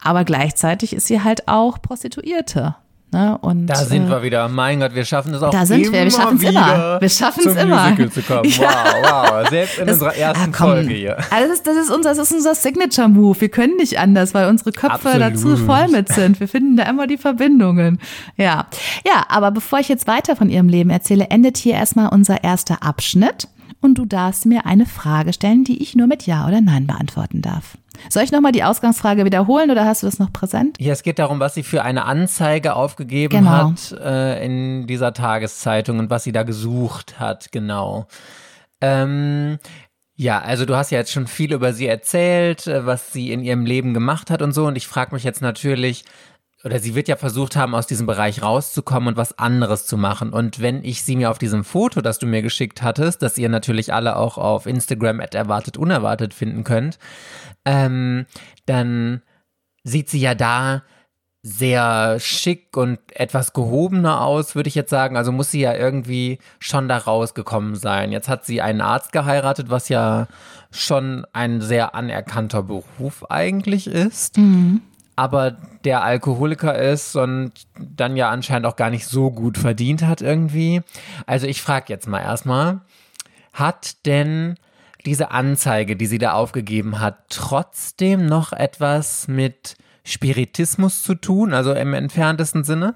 aber gleichzeitig ist sie halt auch Prostituierte. Ne? Und, da sind äh, wir wieder. Mein Gott, wir schaffen es auch Da sind wir, wir schaffen es immer. Wir schaffen es immer. Musical zu kommen. Wow, wow. Selbst in das, unserer ersten ah, Folge hier. Also das, ist, das, ist unser, das ist unser Signature-Move. Wir können nicht anders, weil unsere Köpfe Absolut. dazu voll mit sind. Wir finden da immer die Verbindungen. Ja. Ja, aber bevor ich jetzt weiter von ihrem Leben erzähle, endet hier erstmal unser erster Abschnitt. Und du darfst mir eine Frage stellen, die ich nur mit Ja oder Nein beantworten darf. Soll ich nochmal die Ausgangsfrage wiederholen oder hast du das noch präsent? Ja, es geht darum, was sie für eine Anzeige aufgegeben genau. hat äh, in dieser Tageszeitung und was sie da gesucht hat, genau. Ähm, ja, also du hast ja jetzt schon viel über sie erzählt, äh, was sie in ihrem Leben gemacht hat und so. Und ich frage mich jetzt natürlich, oder sie wird ja versucht haben, aus diesem Bereich rauszukommen und was anderes zu machen. Und wenn ich sie mir auf diesem Foto, das du mir geschickt hattest, das ihr natürlich alle auch auf Instagram at erwartet unerwartet finden könnt, ähm, dann sieht sie ja da sehr schick und etwas gehobener aus, würde ich jetzt sagen. Also muss sie ja irgendwie schon da rausgekommen sein. Jetzt hat sie einen Arzt geheiratet, was ja schon ein sehr anerkannter Beruf eigentlich ist. Mhm aber der Alkoholiker ist und dann ja anscheinend auch gar nicht so gut verdient hat irgendwie. Also ich frage jetzt mal erstmal, hat denn diese Anzeige, die sie da aufgegeben hat, trotzdem noch etwas mit Spiritismus zu tun, also im entferntesten Sinne?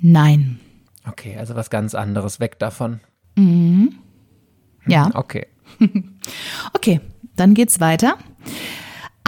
Nein. Okay, also was ganz anderes, weg davon. Mhm. Ja. Okay. okay, dann geht's weiter.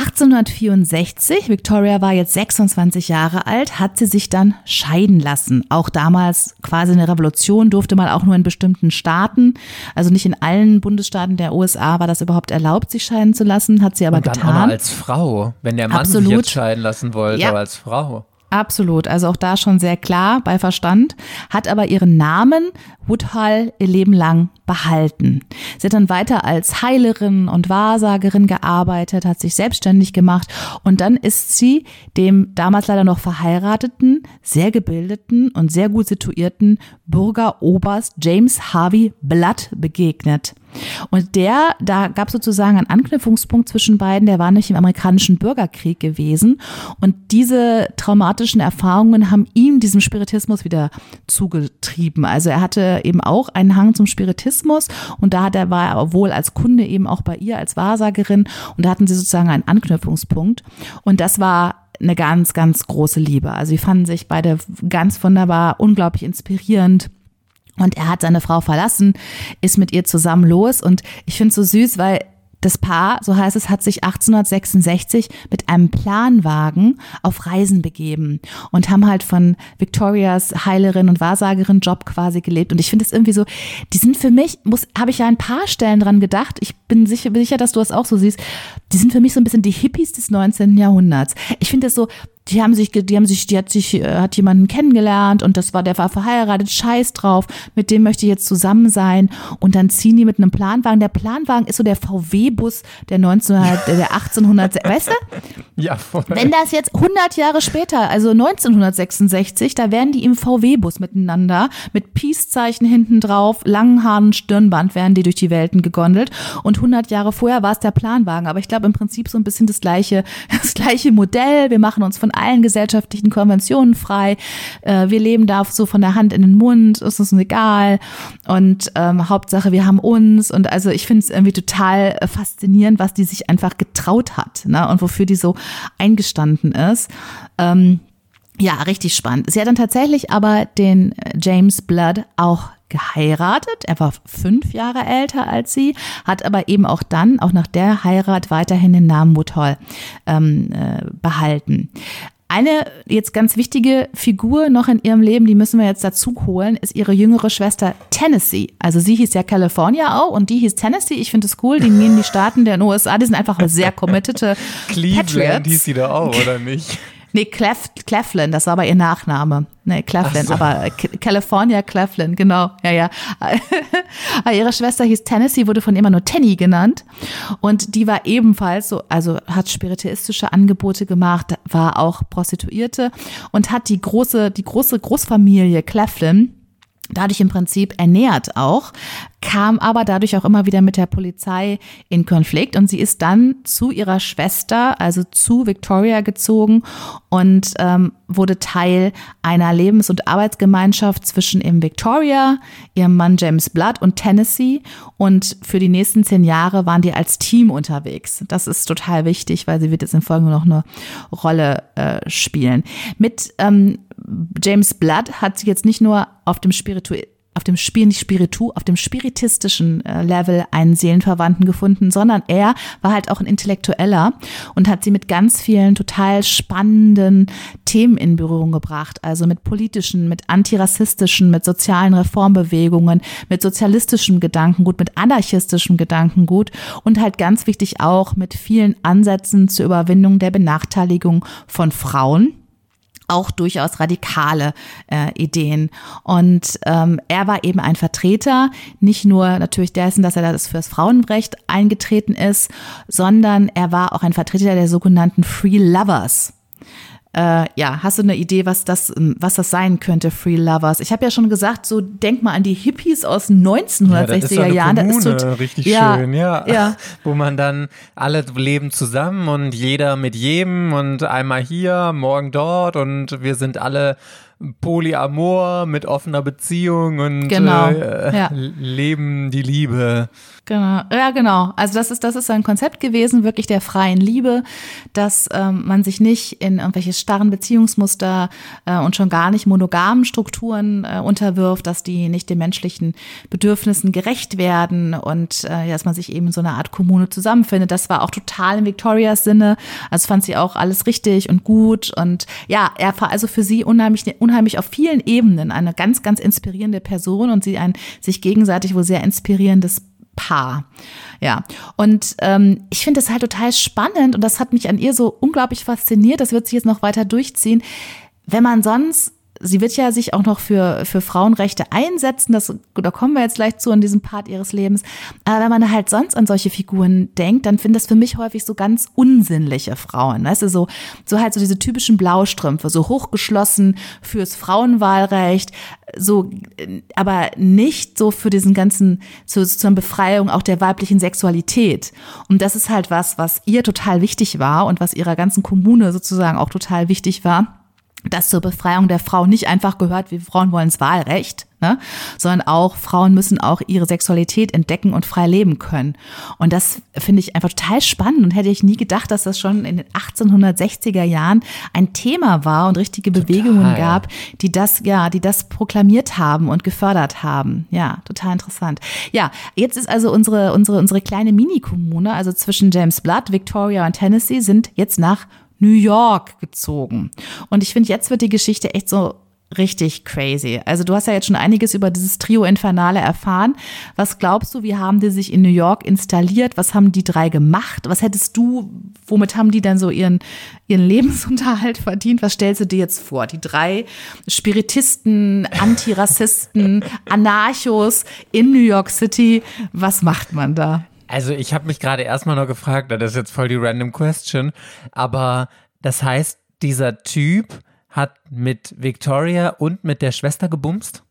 1864, Victoria war jetzt 26 Jahre alt, hat sie sich dann scheiden lassen. Auch damals quasi eine Revolution durfte man auch nur in bestimmten Staaten, also nicht in allen Bundesstaaten der USA war das überhaupt erlaubt, sich scheiden zu lassen, hat sie aber Und dann getan. Auch als Frau, wenn der Mann Absolut. sich jetzt scheiden lassen wollte, ja. aber als Frau. Absolut, also auch da schon sehr klar bei Verstand, hat aber ihren Namen Woodhull ihr Leben lang behalten. Sie hat dann weiter als Heilerin und Wahrsagerin gearbeitet, hat sich selbstständig gemacht und dann ist sie dem damals leider noch verheirateten, sehr gebildeten und sehr gut situierten Bürgeroberst James Harvey Blood begegnet. Und der, da gab es sozusagen einen Anknüpfungspunkt zwischen beiden, der war nicht im amerikanischen Bürgerkrieg gewesen. Und diese traumatischen Erfahrungen haben ihm diesen Spiritismus wieder zugetrieben. Also er hatte eben auch einen Hang zum Spiritismus und da war er wohl als Kunde eben auch bei ihr als Wahrsagerin und da hatten sie sozusagen einen Anknüpfungspunkt. Und das war eine ganz, ganz große Liebe. Also sie fanden sich beide ganz wunderbar, unglaublich inspirierend. Und er hat seine Frau verlassen, ist mit ihr zusammen los. Und ich finde es so süß, weil das Paar, so heißt es, hat sich 1866 mit einem Planwagen auf Reisen begeben und haben halt von Victorias Heilerin und Wahrsagerin Job quasi gelebt. Und ich finde es irgendwie so, die sind für mich, muss, habe ich ja ein paar Stellen dran gedacht. Ich bin sicher, bin sicher, dass du das auch so siehst. Die sind für mich so ein bisschen die Hippies des 19. Jahrhunderts. Ich finde es so, die haben sich, die haben sich, die hat sich, äh, hat jemanden kennengelernt und das war, der war verheiratet, scheiß drauf, mit dem möchte ich jetzt zusammen sein und dann ziehen die mit einem Planwagen. Der Planwagen ist so der VW-Bus der 1900, der 1800, weißt du? Ja, voll. Wenn das jetzt 100 Jahre später, also 1966, da werden die im VW-Bus miteinander mit Peace-Zeichen hinten drauf, langen Haaren, Stirnband werden die durch die Welten gegondelt und 100 Jahre vorher war es der Planwagen. Aber ich glaube im Prinzip so ein bisschen das gleiche, das gleiche Modell. Wir machen uns von allen gesellschaftlichen Konventionen frei. Äh, wir leben da so von der Hand in den Mund, ist uns egal. Und ähm, Hauptsache, wir haben uns. Und also ich finde es irgendwie total äh, faszinierend, was die sich einfach getraut hat ne? und wofür die so eingestanden ist. Ähm, ja, richtig spannend. Sie hat dann tatsächlich aber den äh, James Blood auch geheiratet. Er war fünf Jahre älter als sie, hat aber eben auch dann, auch nach der Heirat, weiterhin den Namen Woodhall ähm, äh, behalten. Eine jetzt ganz wichtige Figur noch in ihrem Leben, die müssen wir jetzt dazu holen, ist ihre jüngere Schwester Tennessee. Also sie hieß ja California auch und die hieß Tennessee. Ich finde es cool, die nehmen die Staaten der USA, die sind einfach sehr committete Cleveland Patriots. hieß sie da auch, oder nicht? Nee, Clef, Cleflin, das war aber ihr Nachname. Nee, Cleflin, so. aber California Cleflin, genau. Ja, ja. Ihre Schwester hieß Tennessee, wurde von immer nur Tenny genannt. Und die war ebenfalls so, also hat spiritistische Angebote gemacht, war auch Prostituierte und hat die große, die große Großfamilie Cleflin dadurch im Prinzip ernährt auch, kam aber dadurch auch immer wieder mit der Polizei in Konflikt und sie ist dann zu ihrer Schwester, also zu Victoria gezogen und ähm, wurde Teil einer Lebens- und Arbeitsgemeinschaft zwischen eben Victoria, ihrem Mann James Blood und Tennessee und für die nächsten zehn Jahre waren die als Team unterwegs. Das ist total wichtig, weil sie wird jetzt in Folge noch eine Rolle äh, spielen. Mit ähm, James Blood hat jetzt nicht nur auf dem spirituellen auf dem Spiel, nicht Spiritu, auf dem spiritistischen äh, Level einen Seelenverwandten gefunden, sondern er war halt auch ein Intellektueller und hat sie mit ganz vielen total spannenden Themen in Berührung gebracht. Also mit politischen, mit antirassistischen, mit sozialen Reformbewegungen, mit sozialistischem Gedankengut, mit anarchistischem Gedankengut und halt ganz wichtig auch mit vielen Ansätzen zur Überwindung der Benachteiligung von Frauen auch durchaus radikale äh, Ideen. Und ähm, er war eben ein Vertreter, nicht nur natürlich dessen, dass er das fürs Frauenrecht eingetreten ist, sondern er war auch ein Vertreter der sogenannten Free Lovers. Äh, ja, hast du eine Idee, was das, was das sein könnte, Free Lovers? Ich habe ja schon gesagt, so denk mal an die Hippies aus den 1960er ja, Jahren. Kommune, da ist so richtig ja, schön, ja. ja. Wo man dann alle leben zusammen und jeder mit jedem und einmal hier, morgen dort und wir sind alle Polyamor mit offener Beziehung und genau, äh, ja. leben die Liebe. Genau, ja genau. Also das ist das ist ein Konzept gewesen, wirklich der freien Liebe, dass ähm, man sich nicht in irgendwelche starren Beziehungsmuster äh, und schon gar nicht monogamen Strukturen äh, unterwirft, dass die nicht den menschlichen Bedürfnissen gerecht werden und äh, dass man sich eben in so einer Art Kommune zusammenfindet. Das war auch total in Victorias Sinne. Also fand sie auch alles richtig und gut und ja, er war also für sie unheimlich unheimlich auf vielen Ebenen eine ganz, ganz inspirierende Person und sie ein sich gegenseitig wohl sehr inspirierendes Paar. Ja, und ähm, ich finde das halt total spannend und das hat mich an ihr so unglaublich fasziniert. Das wird sich jetzt noch weiter durchziehen. Wenn man sonst sie wird ja sich auch noch für, für Frauenrechte einsetzen. Das, da kommen wir jetzt gleich zu in diesem Part ihres Lebens. Aber wenn man halt sonst an solche Figuren denkt, dann finde das für mich häufig so ganz unsinnliche Frauen. Weißt du, so, so halt so diese typischen Blaustrümpfe, so hochgeschlossen fürs Frauenwahlrecht, so, aber nicht so für diesen ganzen, zu, zur Befreiung auch der weiblichen Sexualität. Und das ist halt was, was ihr total wichtig war und was ihrer ganzen Kommune sozusagen auch total wichtig war dass zur Befreiung der Frau nicht einfach gehört, wir Frauen wollen das Wahlrecht, ne? sondern auch Frauen müssen auch ihre Sexualität entdecken und frei leben können. Und das finde ich einfach total spannend und hätte ich nie gedacht, dass das schon in den 1860er Jahren ein Thema war und richtige total. Bewegungen gab, die das, ja, die das proklamiert haben und gefördert haben. Ja, total interessant. Ja, jetzt ist also unsere, unsere, unsere kleine Mini-Kommune, also zwischen James Blood, Victoria und Tennessee, sind jetzt nach New York gezogen. Und ich finde, jetzt wird die Geschichte echt so richtig crazy. Also du hast ja jetzt schon einiges über dieses Trio Infernale erfahren. Was glaubst du, wie haben die sich in New York installiert? Was haben die drei gemacht? Was hättest du, womit haben die dann so ihren, ihren Lebensunterhalt verdient? Was stellst du dir jetzt vor? Die drei Spiritisten, Antirassisten, Anarchos in New York City. Was macht man da? Also ich habe mich gerade erstmal noch gefragt, das ist jetzt voll die random question, aber das heißt, dieser Typ hat mit Victoria und mit der Schwester gebumst?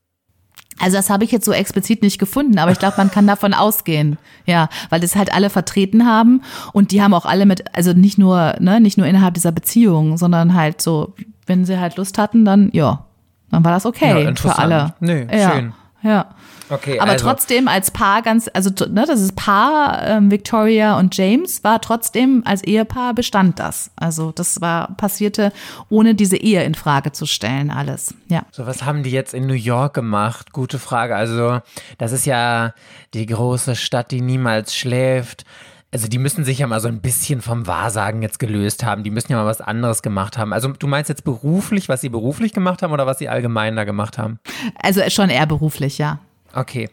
Also das habe ich jetzt so explizit nicht gefunden, aber ich glaube, man kann davon ausgehen, ja, weil das halt alle vertreten haben und die haben auch alle mit, also nicht nur, ne, nicht nur innerhalb dieser Beziehung, sondern halt so, wenn sie halt Lust hatten, dann ja, dann war das okay ja, für alle. Nee, ja, schön. Ja. Okay, aber also. trotzdem als Paar ganz, also ne, das ist Paar ähm, Victoria und James war trotzdem als Ehepaar bestand das. Also das war passierte ohne diese Ehe in Frage zu stellen alles. Ja. So was haben die jetzt in New York gemacht? Gute Frage. Also das ist ja die große Stadt, die niemals schläft. Also die müssen sich ja mal so ein bisschen vom Wahrsagen jetzt gelöst haben. Die müssen ja mal was anderes gemacht haben. Also du meinst jetzt beruflich, was sie beruflich gemacht haben oder was sie allgemein da gemacht haben? Also schon eher beruflich, ja. Okay,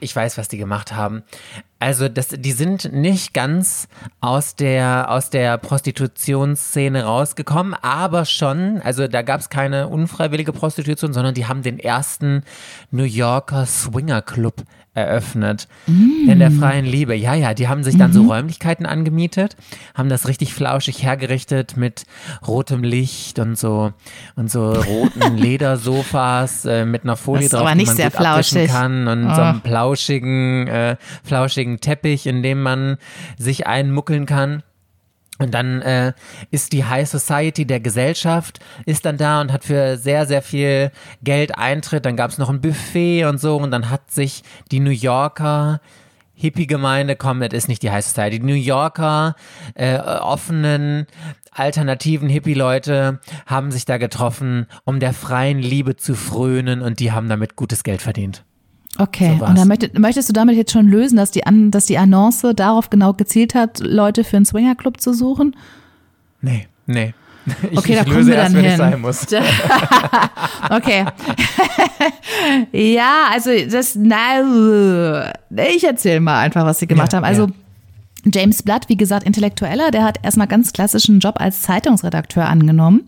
ich weiß, was die gemacht haben. Also das, die sind nicht ganz aus der, aus der Prostitutionsszene rausgekommen, aber schon, also da gab es keine unfreiwillige Prostitution, sondern die haben den ersten New Yorker Swinger Club eröffnet. Mm. In der freien Liebe. Ja, ja, die haben sich dann mhm. so Räumlichkeiten angemietet, haben das richtig flauschig hergerichtet mit rotem Licht und so und so roten Ledersofas äh, mit einer Folie das drauf, die man gut flauschig. kann und oh. so einem plauschigen, äh, flauschigen Teppich, in dem man sich einmuckeln kann. Und dann äh, ist die High Society der Gesellschaft, ist dann da und hat für sehr, sehr viel Geld Eintritt. Dann gab es noch ein Buffet und so. Und dann hat sich die New Yorker Hippie-Gemeinde, komm, das ist nicht die High Society, die New Yorker äh, offenen, alternativen Hippie-Leute haben sich da getroffen, um der freien Liebe zu frönen und die haben damit gutes Geld verdient. Okay, so und dann möchtest, möchtest du damit jetzt schon lösen, dass die, An dass die Annonce darauf genau gezielt hat, Leute für einen Swingerclub zu suchen? Nee, nee. Ich, okay, ich da kommen wir dann erst, hin. okay. ja, also das, na, ich erzähle mal einfach, was sie gemacht ja, haben. Also ja. James Blood, wie gesagt, Intellektueller, der hat erstmal ganz klassischen Job als Zeitungsredakteur angenommen.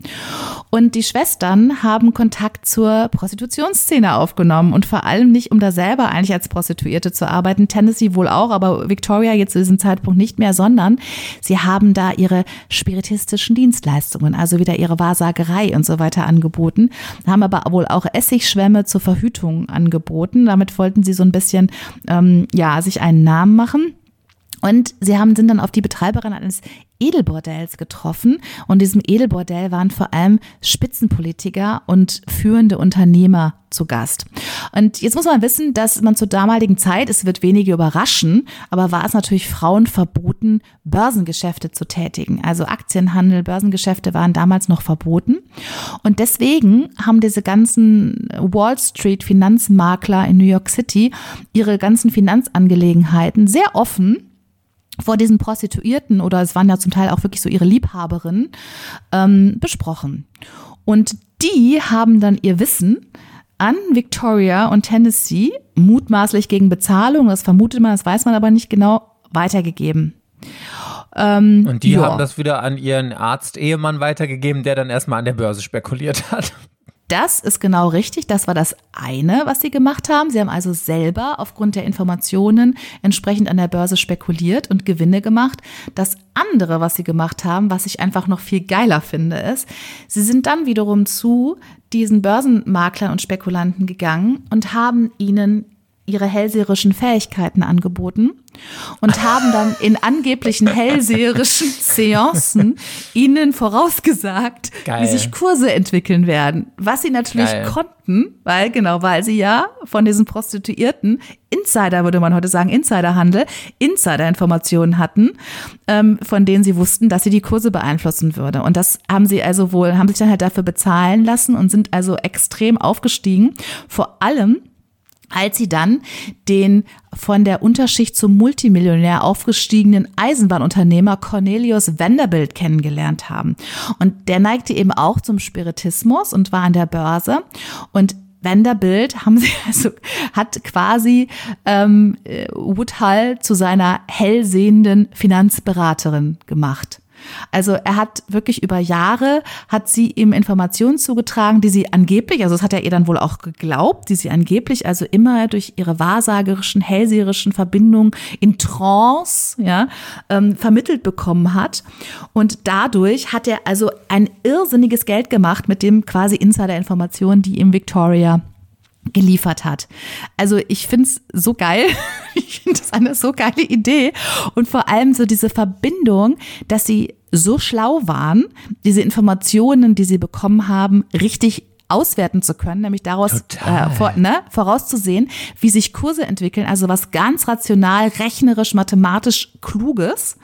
Und die Schwestern haben Kontakt zur Prostitutionsszene aufgenommen und vor allem nicht, um da selber eigentlich als Prostituierte zu arbeiten. Tennessee wohl auch, aber Victoria jetzt zu diesem Zeitpunkt nicht mehr, sondern sie haben da ihre spiritistischen Dienstleistungen, also wieder ihre Wahrsagerei und so weiter angeboten, haben aber wohl auch Essigschwämme zur Verhütung angeboten. Damit wollten sie so ein bisschen, ähm, ja, sich einen Namen machen. Und sie haben, sind dann auf die Betreiberin eines Edelbordells getroffen. Und diesem Edelbordell waren vor allem Spitzenpolitiker und führende Unternehmer zu Gast. Und jetzt muss man wissen, dass man zur damaligen Zeit, es wird wenige überraschen, aber war es natürlich Frauen verboten, Börsengeschäfte zu tätigen. Also Aktienhandel, Börsengeschäfte waren damals noch verboten. Und deswegen haben diese ganzen Wall Street Finanzmakler in New York City ihre ganzen Finanzangelegenheiten sehr offen vor diesen Prostituierten oder es waren ja zum Teil auch wirklich so ihre Liebhaberinnen ähm, besprochen. Und die haben dann ihr Wissen an Victoria und Tennessee mutmaßlich gegen Bezahlung, das vermutet man, das weiß man aber nicht genau, weitergegeben. Ähm, und die ja. haben das wieder an ihren Arzt-Ehemann weitergegeben, der dann erstmal an der Börse spekuliert hat. Das ist genau richtig. Das war das eine, was sie gemacht haben. Sie haben also selber aufgrund der Informationen entsprechend an der Börse spekuliert und Gewinne gemacht. Das andere, was sie gemacht haben, was ich einfach noch viel geiler finde, ist, sie sind dann wiederum zu diesen Börsenmaklern und Spekulanten gegangen und haben ihnen ihre hellseherischen Fähigkeiten angeboten und haben dann in angeblichen hellseherischen Seancen ihnen vorausgesagt, Geil. wie sich Kurse entwickeln werden. Was sie natürlich Geil. konnten, weil genau, weil sie ja von diesen Prostituierten Insider, würde man heute sagen, Insiderhandel, Insiderinformationen hatten, ähm, von denen sie wussten, dass sie die Kurse beeinflussen würde. Und das haben sie also wohl, haben sich dann halt dafür bezahlen lassen und sind also extrem aufgestiegen. Vor allem als sie dann den von der Unterschicht zum Multimillionär aufgestiegenen Eisenbahnunternehmer Cornelius Vanderbilt kennengelernt haben. Und der neigte eben auch zum Spiritismus und war an der Börse. Und Vanderbilt haben sie also hat quasi ähm, Woodhull zu seiner hellsehenden Finanzberaterin gemacht. Also er hat wirklich über Jahre, hat sie ihm Informationen zugetragen, die sie angeblich, also das hat er ihr dann wohl auch geglaubt, die sie angeblich also immer durch ihre wahrsagerischen, hellseherischen Verbindungen in Trance, ja, ähm, vermittelt bekommen hat. Und dadurch hat er also ein irrsinniges Geld gemacht mit dem quasi Insider-Informationen, die ihm Victoria geliefert hat. Also ich finde es so geil. Ich finde es eine so geile Idee. Und vor allem so diese Verbindung, dass sie so schlau waren, diese Informationen, die sie bekommen haben, richtig auswerten zu können, nämlich daraus äh, vor, ne, vorauszusehen, wie sich Kurse entwickeln, also was ganz rational, rechnerisch, mathematisch Kluges,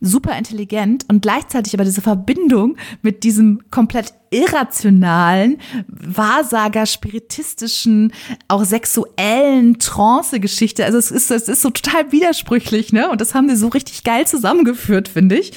super intelligent und gleichzeitig aber diese Verbindung mit diesem komplett irrationalen, Wahrsager, spiritistischen, auch sexuellen Trance-Geschichte. Also es ist, es ist so total widersprüchlich, ne? Und das haben sie so richtig geil zusammengeführt, finde ich.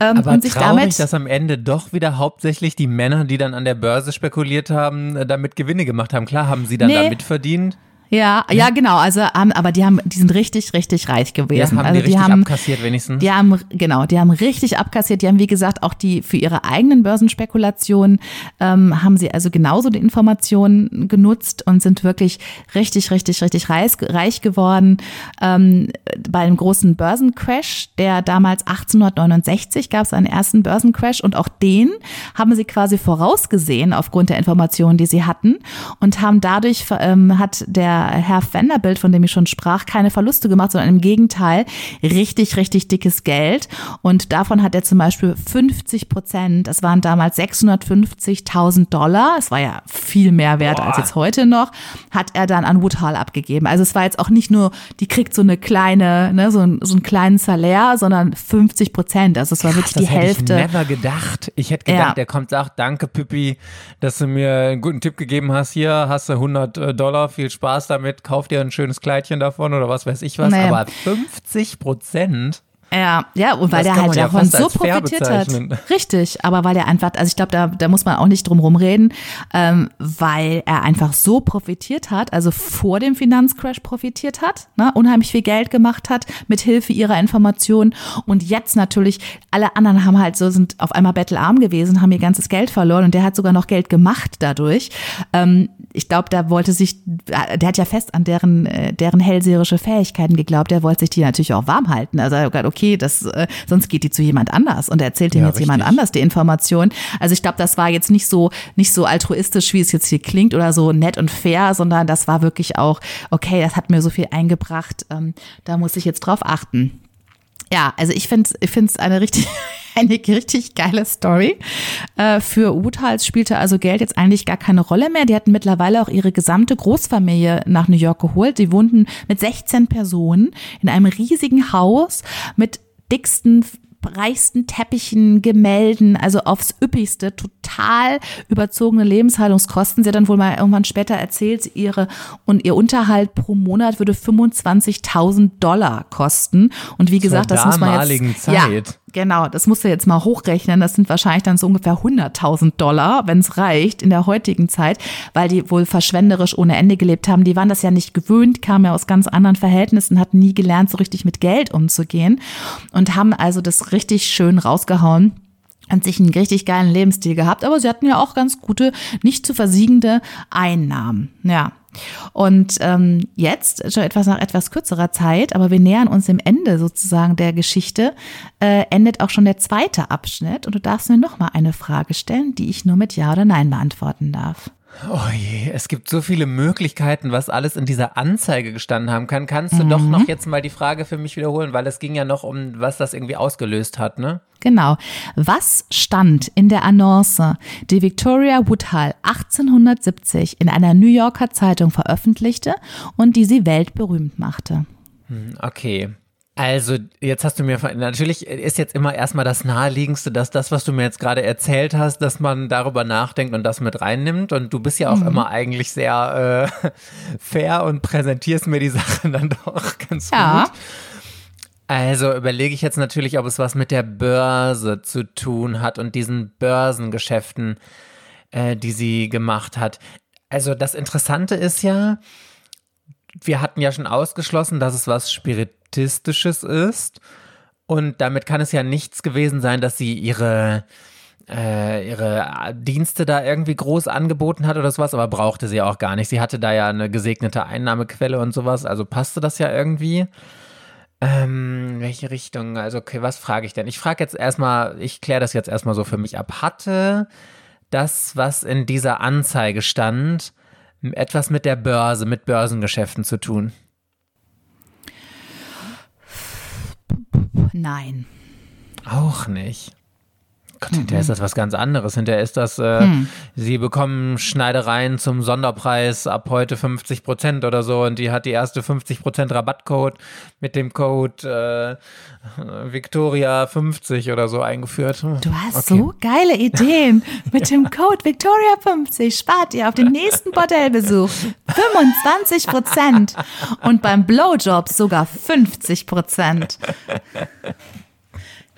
Ähm, Aber und sich traurig, damit, dass am Ende doch wieder hauptsächlich die Männer, die dann an der Börse spekuliert haben, äh, damit Gewinne gemacht haben. Klar haben sie dann nee. damit verdient. Ja, ja, genau. Also, haben, aber die haben, die sind richtig, richtig reich gewesen. Ja, haben also die, die haben abkassiert wenigstens. Die haben, genau, die haben richtig abkassiert. Die haben, wie gesagt, auch die für ihre eigenen Börsenspekulationen ähm, haben sie also genauso die Informationen genutzt und sind wirklich richtig, richtig, richtig reich, reich geworden. Ähm, bei einem großen Börsencrash, der damals 1869 gab es einen ersten Börsencrash und auch den haben sie quasi vorausgesehen aufgrund der Informationen, die sie hatten und haben dadurch ähm, hat der Herr Vanderbilt, von dem ich schon sprach, keine Verluste gemacht, sondern im Gegenteil richtig, richtig dickes Geld. Und davon hat er zum Beispiel 50 Prozent, das waren damals 650.000 Dollar, es war ja viel mehr wert Boah. als jetzt heute noch, hat er dann an Woodhull abgegeben. Also es war jetzt auch nicht nur, die kriegt so eine kleine, ne, so, ein, so einen kleinen Salär, sondern 50 Prozent. Also es war wirklich Krass, die Hälfte. Ich never gedacht. Ich hätte gedacht, ja. der kommt sagt, danke Pippi, dass du mir einen guten Tipp gegeben hast. Hier hast du 100 äh, Dollar, viel Spaß damit, kauf dir ein schönes Kleidchen davon oder was weiß ich was. Naja. Aber 50 Prozent ja, ja, und weil der halt davon ja so profitiert hat. Richtig, aber weil er einfach, also ich glaube, da, da muss man auch nicht drum rumreden, ähm, weil er einfach so profitiert hat, also vor dem Finanzcrash profitiert hat, ne, unheimlich viel Geld gemacht hat mit Hilfe ihrer Informationen und jetzt natürlich alle anderen haben halt so sind auf einmal bettelarm gewesen, haben ihr ganzes Geld verloren und der hat sogar noch Geld gemacht dadurch. Ähm, ich glaube, da wollte sich, der hat ja fest an deren äh, deren hellseherische Fähigkeiten geglaubt, der wollte sich die natürlich auch warm halten. Also er hat gesagt, okay, okay, das, äh, sonst geht die zu jemand anders und erzählt ihm ja, jetzt richtig. jemand anders die Information. Also ich glaube, das war jetzt nicht so, nicht so altruistisch, wie es jetzt hier klingt oder so nett und fair, sondern das war wirklich auch, okay, das hat mir so viel eingebracht, ähm, da muss ich jetzt drauf achten. Ja, also ich finde es ich eine richtig, eine richtig geile Story. Äh, für Woodhals spielte also Geld jetzt eigentlich gar keine Rolle mehr. Die hatten mittlerweile auch ihre gesamte Großfamilie nach New York geholt. Die wohnten mit 16 Personen in einem riesigen Haus mit dicksten reichsten Teppichen, Gemälden, also aufs üppigste, total überzogene Lebenshaltungskosten. Sie hat dann wohl mal irgendwann später erzählt, ihre und ihr Unterhalt pro Monat würde 25.000 Dollar kosten. Und wie gesagt, das muss man jetzt, Zeit. ja, Genau, das musst du jetzt mal hochrechnen. Das sind wahrscheinlich dann so ungefähr 100.000 Dollar, wenn es reicht, in der heutigen Zeit, weil die wohl verschwenderisch ohne Ende gelebt haben. Die waren das ja nicht gewöhnt, kamen ja aus ganz anderen Verhältnissen, hatten nie gelernt, so richtig mit Geld umzugehen und haben also das richtig schön rausgehauen an sich einen richtig geilen Lebensstil gehabt, aber sie hatten ja auch ganz gute, nicht zu versiegende Einnahmen. Ja. Und ähm, jetzt, schon etwas nach etwas kürzerer Zeit, aber wir nähern uns dem Ende sozusagen der Geschichte, äh, endet auch schon der zweite Abschnitt und du darfst mir nochmal eine Frage stellen, die ich nur mit Ja oder Nein beantworten darf. Oh je, es gibt so viele Möglichkeiten, was alles in dieser Anzeige gestanden haben kann. Kannst du mhm. doch noch jetzt mal die Frage für mich wiederholen, weil es ging ja noch um, was das irgendwie ausgelöst hat, ne? Genau. Was stand in der Annonce, die Victoria Woodhull 1870 in einer New Yorker Zeitung veröffentlichte und die sie weltberühmt machte? Hm, okay. Also, jetzt hast du mir, natürlich ist jetzt immer erstmal das Naheliegendste, dass das, was du mir jetzt gerade erzählt hast, dass man darüber nachdenkt und das mit reinnimmt. Und du bist ja auch mhm. immer eigentlich sehr äh, fair und präsentierst mir die Sachen dann doch ganz ja. gut. Also überlege ich jetzt natürlich, ob es was mit der Börse zu tun hat und diesen Börsengeschäften, äh, die sie gemacht hat. Also das Interessante ist ja, wir hatten ja schon ausgeschlossen, dass es was Spiritistisches ist. Und damit kann es ja nichts gewesen sein, dass sie ihre, äh, ihre Dienste da irgendwie groß angeboten hat oder sowas, aber brauchte sie auch gar nicht. Sie hatte da ja eine gesegnete Einnahmequelle und sowas, also passte das ja irgendwie. Ähm, welche Richtung? Also, okay, was frage ich denn? Ich frage jetzt erstmal, ich kläre das jetzt erstmal so für mich ab. Hatte das, was in dieser Anzeige stand, etwas mit der Börse, mit Börsengeschäften zu tun? Nein. Auch nicht. Gott, hinterher ist das was ganz anderes. Hinterher ist das, äh, hm. sie bekommen Schneidereien zum Sonderpreis ab heute 50 Prozent oder so und die hat die erste 50 Prozent Rabattcode mit dem Code äh, Victoria 50 oder so eingeführt. Du hast okay. so geile Ideen. mit dem Code Victoria 50 spart ihr auf den nächsten Bordellbesuch 25 Prozent und beim Blowjob sogar 50 Prozent.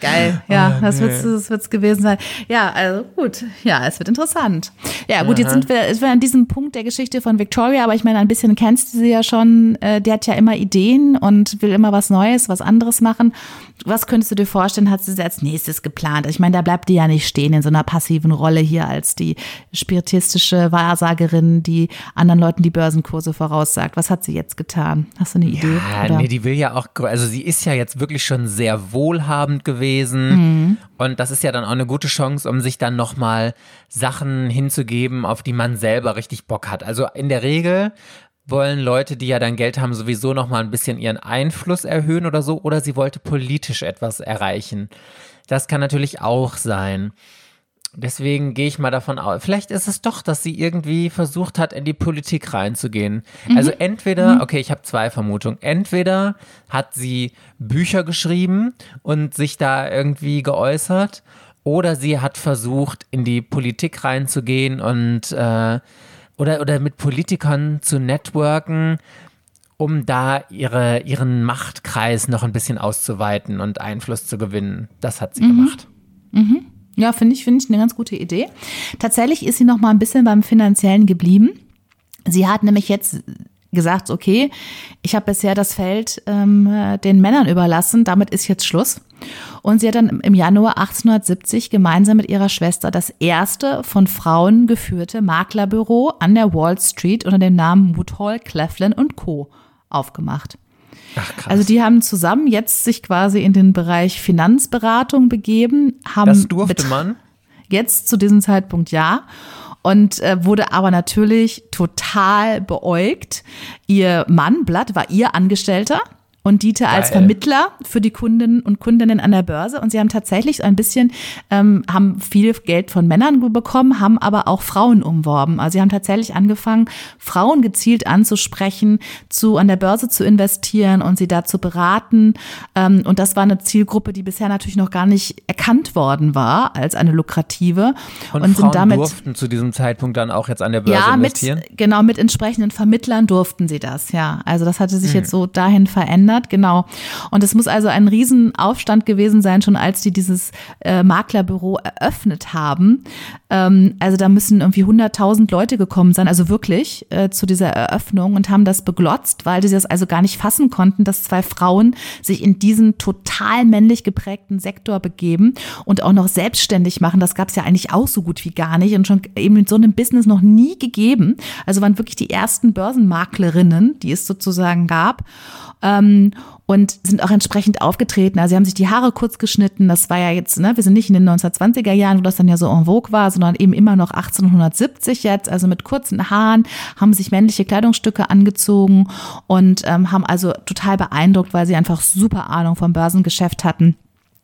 Geil, ja, oh, das wird es wird's gewesen sein. Ja, also gut, ja, es wird interessant. Ja, gut, Aha. jetzt sind wir, sind wir an diesem Punkt der Geschichte von Victoria, aber ich meine, ein bisschen kennst du sie ja schon. Äh, die hat ja immer Ideen und will immer was Neues, was anderes machen. Was könntest du dir vorstellen, hat sie als nächstes geplant? Ich meine, da bleibt die ja nicht stehen in so einer passiven Rolle hier als die spiritistische Wahrsagerin, die anderen Leuten die Börsenkurse voraussagt. Was hat sie jetzt getan? Hast du eine Idee? Ja, oder? nee, die will ja auch, also sie ist ja jetzt wirklich schon sehr wohlhabend gewesen gewesen. Mhm. Und das ist ja dann auch eine gute Chance, um sich dann nochmal Sachen hinzugeben, auf die man selber richtig Bock hat. Also in der Regel wollen Leute, die ja dann Geld haben, sowieso nochmal ein bisschen ihren Einfluss erhöhen oder so. Oder sie wollte politisch etwas erreichen. Das kann natürlich auch sein. Deswegen gehe ich mal davon aus, vielleicht ist es doch, dass sie irgendwie versucht hat, in die Politik reinzugehen. Mhm. Also entweder, mhm. okay, ich habe zwei Vermutungen. Entweder hat sie Bücher geschrieben und sich da irgendwie geäußert, oder sie hat versucht, in die Politik reinzugehen und äh, oder, oder mit Politikern zu networken, um da ihre, ihren Machtkreis noch ein bisschen auszuweiten und Einfluss zu gewinnen. Das hat sie mhm. gemacht. Mhm. Ja, finde ich, finde ich eine ganz gute Idee. Tatsächlich ist sie noch mal ein bisschen beim Finanziellen geblieben. Sie hat nämlich jetzt gesagt, okay, ich habe bisher das Feld ähm, den Männern überlassen, damit ist jetzt Schluss. Und sie hat dann im Januar 1870 gemeinsam mit ihrer Schwester das erste von Frauen geführte Maklerbüro an der Wall Street unter dem Namen Woodhall, Cleveland Co. aufgemacht. Ach, krass. Also die haben zusammen jetzt sich quasi in den Bereich Finanzberatung begeben. Haben das durfte man? Jetzt zu diesem Zeitpunkt ja und äh, wurde aber natürlich total beäugt. Ihr Mann, Blatt, war ihr Angestellter und diente Geil. als Vermittler für die Kunden und Kundinnen an der Börse. Und sie haben tatsächlich ein bisschen, ähm, haben viel Geld von Männern bekommen, haben aber auch Frauen umworben. Also sie haben tatsächlich angefangen, Frauen gezielt anzusprechen, zu an der Börse zu investieren und sie da zu beraten. Ähm, und das war eine Zielgruppe, die bisher natürlich noch gar nicht erkannt worden war als eine lukrative. Und, und Frauen damit durften zu diesem Zeitpunkt dann auch jetzt an der Börse ja, investieren? Mit, genau, mit entsprechenden Vermittlern durften sie das, ja. Also das hatte sich mhm. jetzt so dahin verändert hat, genau. Und es muss also ein Riesenaufstand gewesen sein, schon als die dieses äh, Maklerbüro eröffnet haben. Ähm, also da müssen irgendwie 100.000 Leute gekommen sein, also wirklich äh, zu dieser Eröffnung und haben das beglotzt, weil sie das also gar nicht fassen konnten, dass zwei Frauen sich in diesen total männlich geprägten Sektor begeben und auch noch selbstständig machen. Das gab es ja eigentlich auch so gut wie gar nicht und schon eben in so einem Business noch nie gegeben. Also waren wirklich die ersten Börsenmaklerinnen, die es sozusagen gab ähm, und sind auch entsprechend aufgetreten. Also sie haben sich die Haare kurz geschnitten. Das war ja jetzt, ne, wir sind nicht in den 1920er Jahren, wo das dann ja so en vogue war, sondern eben immer noch 1870 jetzt, also mit kurzen Haaren, haben sich männliche Kleidungsstücke angezogen und ähm, haben also total beeindruckt, weil sie einfach super Ahnung vom Börsengeschäft hatten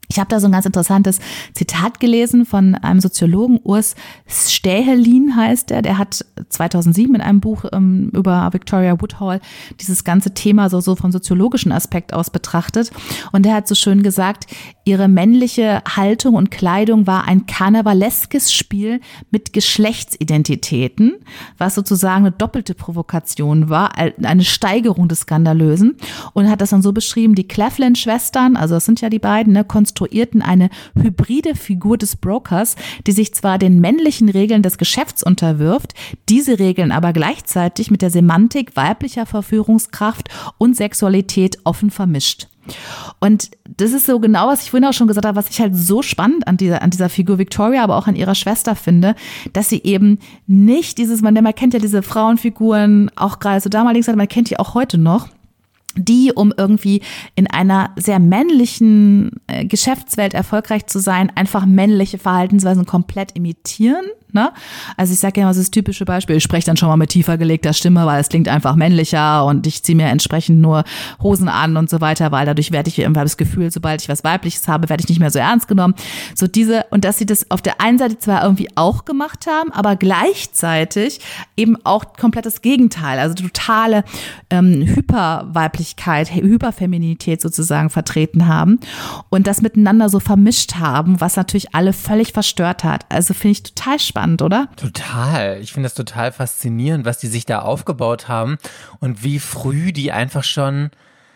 Ich habe da so ein ganz interessantes Zitat gelesen von einem Soziologen, Urs Stähelin heißt er. Der hat 2007 in einem Buch ähm, über Victoria Woodhall dieses ganze Thema so, so vom soziologischen Aspekt aus betrachtet. Und der hat so schön gesagt, ihre männliche Haltung und Kleidung war ein karnevaleskes Spiel mit Geschlechtsidentitäten, was sozusagen eine doppelte Provokation war, eine Steigerung des Skandalösen. Und hat das dann so beschrieben, die Cleflin-Schwestern, also das sind ja die beiden, ne, konstruierten eine hybride Figur des Brokers, die sich zwar den männlichen Regeln des Geschäfts unterwirft, diese Regeln aber gleichzeitig mit der Semantik weiblicher Verführungskraft und Sexualität offen vermischt. Und das ist so genau, was ich vorhin auch schon gesagt habe, was ich halt so spannend an dieser, an dieser Figur Victoria, aber auch an ihrer Schwester finde, dass sie eben nicht dieses, man, man kennt ja diese Frauenfiguren, auch gerade so damaligen man kennt die auch heute noch die, um irgendwie in einer sehr männlichen äh, Geschäftswelt erfolgreich zu sein, einfach männliche Verhaltensweisen komplett imitieren Ne? Also ich sage ja immer so das typische Beispiel, ich spreche dann schon mal mit tiefer gelegter Stimme, weil es klingt einfach männlicher und ich ziehe mir entsprechend nur Hosen an und so weiter, weil dadurch werde ich irgendwie das Gefühl, sobald ich was Weibliches habe, werde ich nicht mehr so ernst genommen. So diese, und dass sie das auf der einen Seite zwar irgendwie auch gemacht haben, aber gleichzeitig eben auch komplettes Gegenteil, also totale ähm, Hyperweiblichkeit, Hyperfeminität sozusagen vertreten haben und das miteinander so vermischt haben, was natürlich alle völlig verstört hat. Also finde ich total spannend spannend, oder? Total. Ich finde das total faszinierend, was die sich da aufgebaut haben und wie früh die einfach schon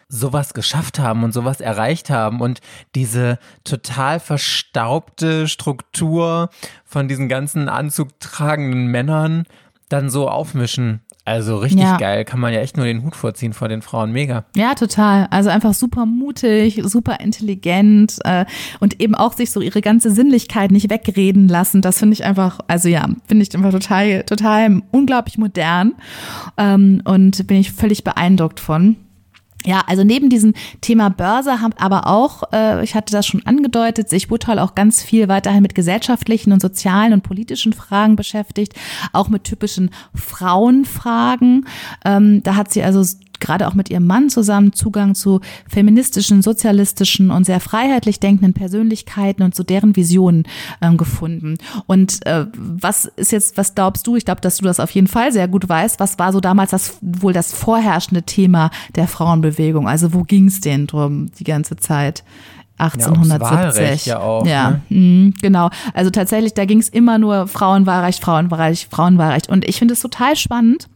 sowas geschafft haben und sowas erreicht haben und diese total verstaubte Struktur von diesen ganzen anzugtragenden Männern dann so aufmischen. Also richtig ja. geil, kann man ja echt nur den Hut vorziehen vor den Frauen, mega. Ja, total. Also einfach super mutig, super intelligent äh, und eben auch sich so ihre ganze Sinnlichkeit nicht wegreden lassen. Das finde ich einfach, also ja, finde ich einfach total, total unglaublich modern ähm, und bin ich völlig beeindruckt von. Ja, also neben diesem Thema Börse haben aber auch, äh, ich hatte das schon angedeutet, sich Woodhull auch ganz viel weiterhin mit gesellschaftlichen und sozialen und politischen Fragen beschäftigt, auch mit typischen Frauenfragen. Ähm, da hat sie also gerade auch mit ihrem Mann zusammen Zugang zu feministischen, sozialistischen und sehr freiheitlich denkenden Persönlichkeiten und zu deren Visionen ähm, gefunden. Und äh, was ist jetzt, was glaubst du? Ich glaube, dass du das auf jeden Fall sehr gut weißt. Was war so damals das wohl das vorherrschende Thema der Frauenbewegung? Also wo ging es denn drum die ganze Zeit? 1870. Ja, ja, auch, ja ne? mh, genau. Also tatsächlich, da ging es immer nur Frauenwahlrecht, Frauenwahlrecht, Frauenwahlrecht. Und ich finde es total spannend,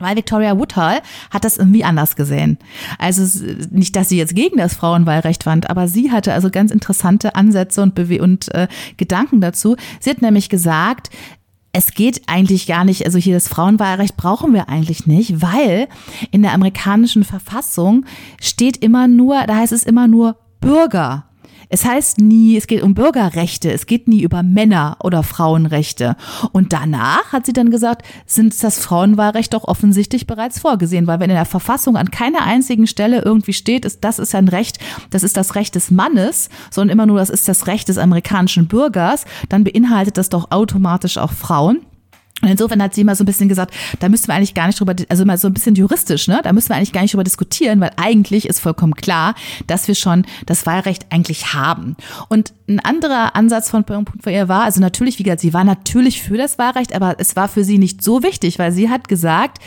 weil Victoria Woodhull hat das irgendwie anders gesehen. Also nicht, dass sie jetzt gegen das Frauenwahlrecht fand, aber sie hatte also ganz interessante Ansätze und, Bewe und äh, Gedanken dazu. Sie hat nämlich gesagt, es geht eigentlich gar nicht, also hier das Frauenwahlrecht brauchen wir eigentlich nicht, weil in der amerikanischen Verfassung steht immer nur, da heißt es immer nur Bürger. Es heißt nie, es geht um Bürgerrechte, es geht nie über Männer- oder Frauenrechte. Und danach hat sie dann gesagt, sind das Frauenwahlrecht doch offensichtlich bereits vorgesehen, weil wenn in der Verfassung an keiner einzigen Stelle irgendwie steht, ist, das ist ein Recht, das ist das Recht des Mannes, sondern immer nur, das ist das Recht des amerikanischen Bürgers, dann beinhaltet das doch automatisch auch Frauen. Und insofern hat sie immer so ein bisschen gesagt, da müssen wir eigentlich gar nicht drüber, also mal so ein bisschen juristisch, ne? Da müssen wir eigentlich gar nicht drüber diskutieren, weil eigentlich ist vollkommen klar, dass wir schon das Wahlrecht eigentlich haben. Und ein anderer Ansatz von Punkt für ihr war, also natürlich, wie gesagt, sie war natürlich für das Wahlrecht, aber es war für sie nicht so wichtig, weil sie hat gesagt,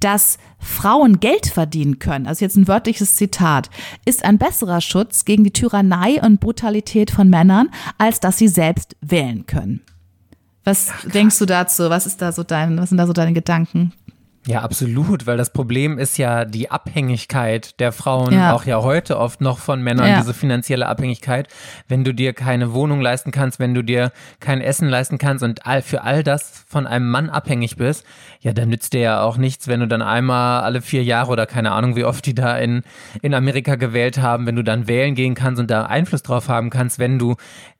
dass Frauen Geld verdienen können, also jetzt ein wörtliches Zitat, ist ein besserer Schutz gegen die Tyrannei und Brutalität von Männern, als dass sie selbst wählen können. Was Ach, denkst du dazu? Was ist da so dein, was sind da so deine Gedanken? Ja, absolut, weil das Problem ist ja die Abhängigkeit der Frauen, ja. auch ja heute oft noch von Männern, ja. diese finanzielle Abhängigkeit. Wenn du dir keine Wohnung leisten kannst, wenn du dir kein Essen leisten kannst und all, für all das von einem Mann abhängig bist, ja, dann nützt dir ja auch nichts, wenn du dann einmal alle vier Jahre oder keine Ahnung, wie oft die da in, in Amerika gewählt haben, wenn du dann wählen gehen kannst und da Einfluss drauf haben kannst, wenn du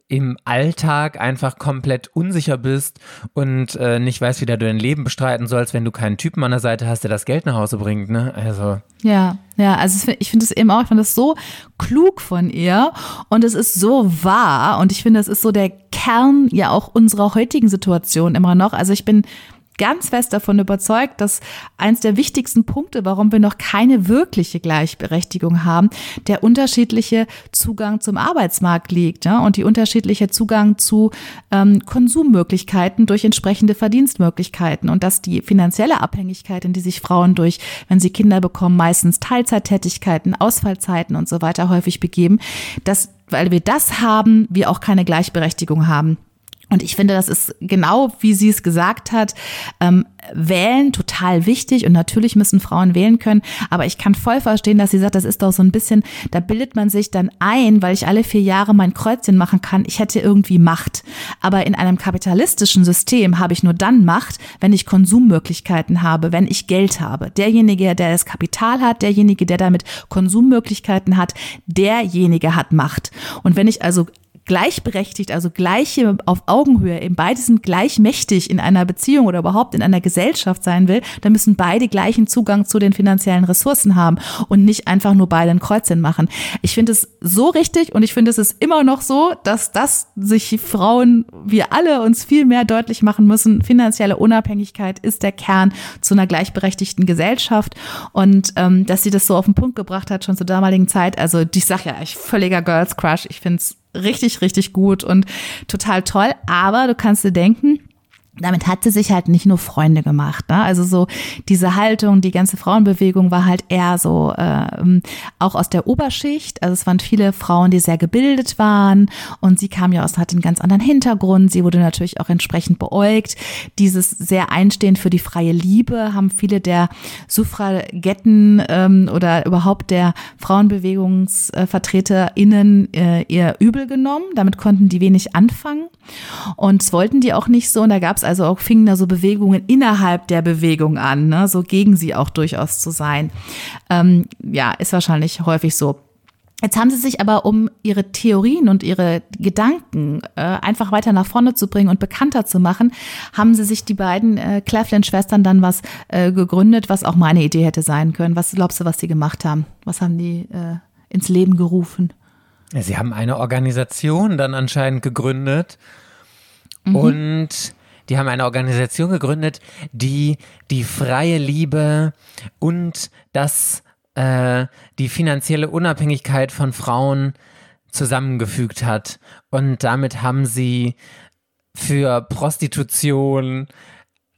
im Alltag einfach komplett unsicher bist und äh, nicht weißt, wie du dein Leben bestreiten sollst, wenn du keinen Typen an der Seite hast, der das Geld nach Hause bringt, ne? Also. Ja, ja, also ich finde es eben auch, ich finde es so klug von ihr und es ist so wahr und ich finde, es ist so der Kern ja auch unserer heutigen Situation immer noch. Also ich bin ganz fest davon überzeugt, dass eins der wichtigsten Punkte, warum wir noch keine wirkliche Gleichberechtigung haben, der unterschiedliche Zugang zum Arbeitsmarkt liegt ja, und die unterschiedliche Zugang zu ähm, Konsummöglichkeiten durch entsprechende Verdienstmöglichkeiten und dass die finanzielle Abhängigkeit, in die sich Frauen durch, wenn sie Kinder bekommen, meistens Teilzeittätigkeiten, Ausfallzeiten und so weiter häufig begeben, dass weil wir das haben, wir auch keine Gleichberechtigung haben. Und ich finde, das ist genau, wie sie es gesagt hat, ähm, wählen total wichtig und natürlich müssen Frauen wählen können. Aber ich kann voll verstehen, dass sie sagt, das ist doch so ein bisschen, da bildet man sich dann ein, weil ich alle vier Jahre mein Kreuzchen machen kann, ich hätte irgendwie Macht. Aber in einem kapitalistischen System habe ich nur dann Macht, wenn ich Konsummöglichkeiten habe, wenn ich Geld habe. Derjenige, der das Kapital hat, derjenige, der damit Konsummöglichkeiten hat, derjenige hat Macht. Und wenn ich also gleichberechtigt, also gleiche auf Augenhöhe, eben beide sind gleich mächtig in einer Beziehung oder überhaupt in einer Gesellschaft sein will, dann müssen beide gleichen Zugang zu den finanziellen Ressourcen haben und nicht einfach nur beide ein Kreuzchen machen. Ich finde es so richtig und ich finde es ist immer noch so, dass das sich Frauen, wir alle uns viel mehr deutlich machen müssen. Finanzielle Unabhängigkeit ist der Kern zu einer gleichberechtigten Gesellschaft und ähm, dass sie das so auf den Punkt gebracht hat, schon zur damaligen Zeit. Also ich sag ja, ich völliger Girls Crush. Ich finde es richtig, richtig gut und total toll. Aber du kannst dir denken, damit hat sie sich halt nicht nur Freunde gemacht. Ne? Also so diese Haltung, die ganze Frauenbewegung war halt eher so äh, auch aus der Oberschicht. Also es waren viele Frauen, die sehr gebildet waren und sie kam ja aus, hat einen ganz anderen Hintergrund. Sie wurde natürlich auch entsprechend beäugt. Dieses sehr Einstehen für die freie Liebe haben viele der Suffragetten ähm, oder überhaupt der Frauenbewegungsvertreterinnen äh, ihr übel genommen. Damit konnten die wenig anfangen und wollten die auch nicht so. Und da gab es also auch, fingen da so Bewegungen innerhalb der Bewegung an, ne? so gegen sie auch durchaus zu sein. Ähm, ja, ist wahrscheinlich häufig so. Jetzt haben sie sich aber, um ihre Theorien und ihre Gedanken äh, einfach weiter nach vorne zu bringen und bekannter zu machen, haben sie sich die beiden äh, Cleflin-Schwestern dann was äh, gegründet, was auch meine Idee hätte sein können. Was glaubst du, was die gemacht haben? Was haben die äh, ins Leben gerufen? Sie haben eine Organisation dann anscheinend gegründet mhm. und die haben eine Organisation gegründet, die die freie Liebe und das äh, die finanzielle Unabhängigkeit von Frauen zusammengefügt hat. Und damit haben sie für Prostitution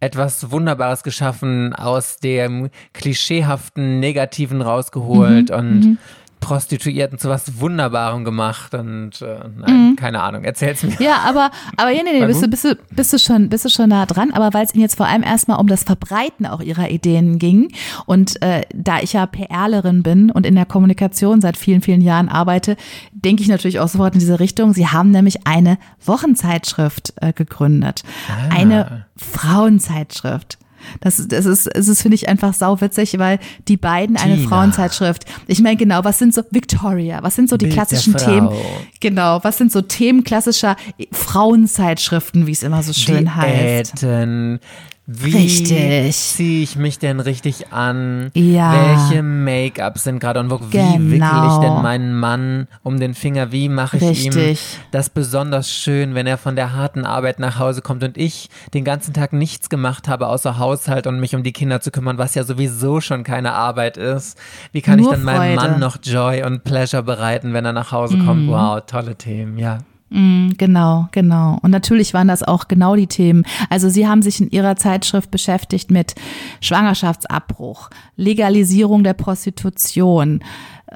etwas Wunderbares geschaffen, aus dem klischeehaften Negativen rausgeholt mhm, und mhm. Prostituierten zu was Wunderbarem gemacht und äh, nein, mhm. keine Ahnung, erzähl's mir. Ja, aber, aber nee, nee, bist du, bist, du, bist, du schon, bist du schon nah dran, aber weil es ihnen jetzt vor allem erstmal um das Verbreiten auch ihrer Ideen ging und äh, da ich ja PRlerin bin und in der Kommunikation seit vielen, vielen Jahren arbeite, denke ich natürlich auch sofort in diese Richtung. Sie haben nämlich eine Wochenzeitschrift äh, gegründet. Ah. Eine Frauenzeitschrift. Das, das ist, es ist, finde ich, einfach sauwitzig, weil die beiden Tina. eine Frauenzeitschrift. Ich meine, genau, was sind so, Victoria, was sind so die Bild klassischen Themen? Genau, was sind so Themen klassischer Frauenzeitschriften, wie es immer so schön Diäten, heißt? Wie ziehe ich mich denn richtig an? Ja. Welche Make-ups sind gerade und wo, wie genau. wickel ich denn meinen Mann um den Finger? Wie mache ich richtig. ihm das besonders schön, wenn er von der harten Arbeit nach Hause kommt und ich den ganzen Tag nichts gemacht habe, außer Haushalt und mich um die Kinder zu kümmern, was ja sowieso schon keine Arbeit ist. Wie kann Nur ich dann meinem Mann noch Joy und Pleasure bereiten, wenn er nach Hause mhm. kommt? Wow, tolle Themen, ja. Mm, genau, genau. Und natürlich waren das auch genau die Themen. Also Sie haben sich in Ihrer Zeitschrift beschäftigt mit Schwangerschaftsabbruch, Legalisierung der Prostitution,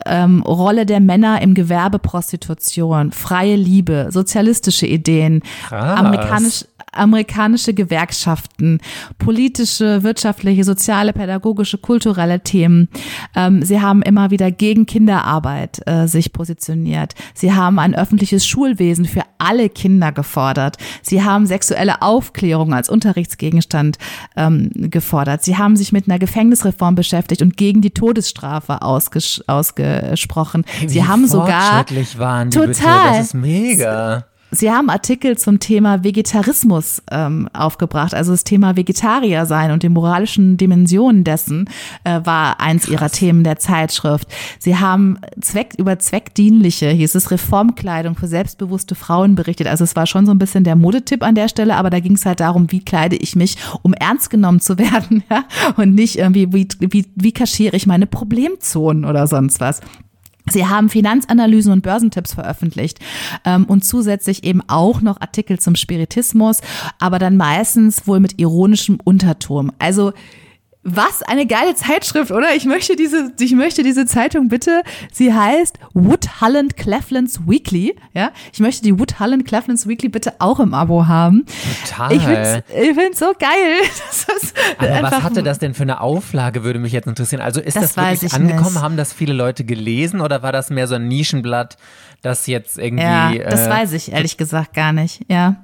ähm, Rolle der Männer im Gewerbe Prostitution, freie Liebe, sozialistische Ideen, amerikanisch, amerikanische Gewerkschaften, politische, wirtschaftliche, soziale, pädagogische, kulturelle Themen. Ähm, sie haben immer wieder gegen Kinderarbeit äh, sich positioniert. Sie haben ein öffentliches Schulwesen für alle Kinder gefordert. Sie haben sexuelle Aufklärung als Unterrichtsgegenstand ähm, gefordert. Sie haben sich mit einer Gefängnisreform beschäftigt und gegen die Todesstrafe ausges ausgesprochen. Wie Sie haben sogar waren die total. Bitte? Das ist mega Sie haben Artikel zum Thema Vegetarismus ähm, aufgebracht, also das Thema Vegetarier sein und die moralischen Dimensionen dessen äh, war eins ihrer Themen der Zeitschrift. Sie haben Zweck über zweckdienliche, hieß es Reformkleidung für selbstbewusste Frauen berichtet. Also es war schon so ein bisschen der Modetipp an der Stelle, aber da ging es halt darum, wie kleide ich mich, um ernst genommen zu werden, ja? und nicht irgendwie wie wie wie kaschiere ich meine Problemzonen oder sonst was. Sie haben Finanzanalysen und Börsentipps veröffentlicht ähm, und zusätzlich eben auch noch Artikel zum Spiritismus, aber dann meistens wohl mit ironischem Unterton. Also was eine geile Zeitschrift, oder? Ich möchte diese, ich möchte diese Zeitung bitte. Sie heißt Wood Holland Cleflands Weekly. Ja, ich möchte die Wood Holland Cleflands Weekly bitte auch im Abo haben. Total. Ich finde ich find's so geil. Aber was hatte das denn für eine Auflage, würde mich jetzt interessieren. Also ist das, das wirklich angekommen? Nicht. Haben das viele Leute gelesen oder war das mehr so ein Nischenblatt, das jetzt irgendwie. Ja, das äh, weiß ich ehrlich gesagt gar nicht. Ja.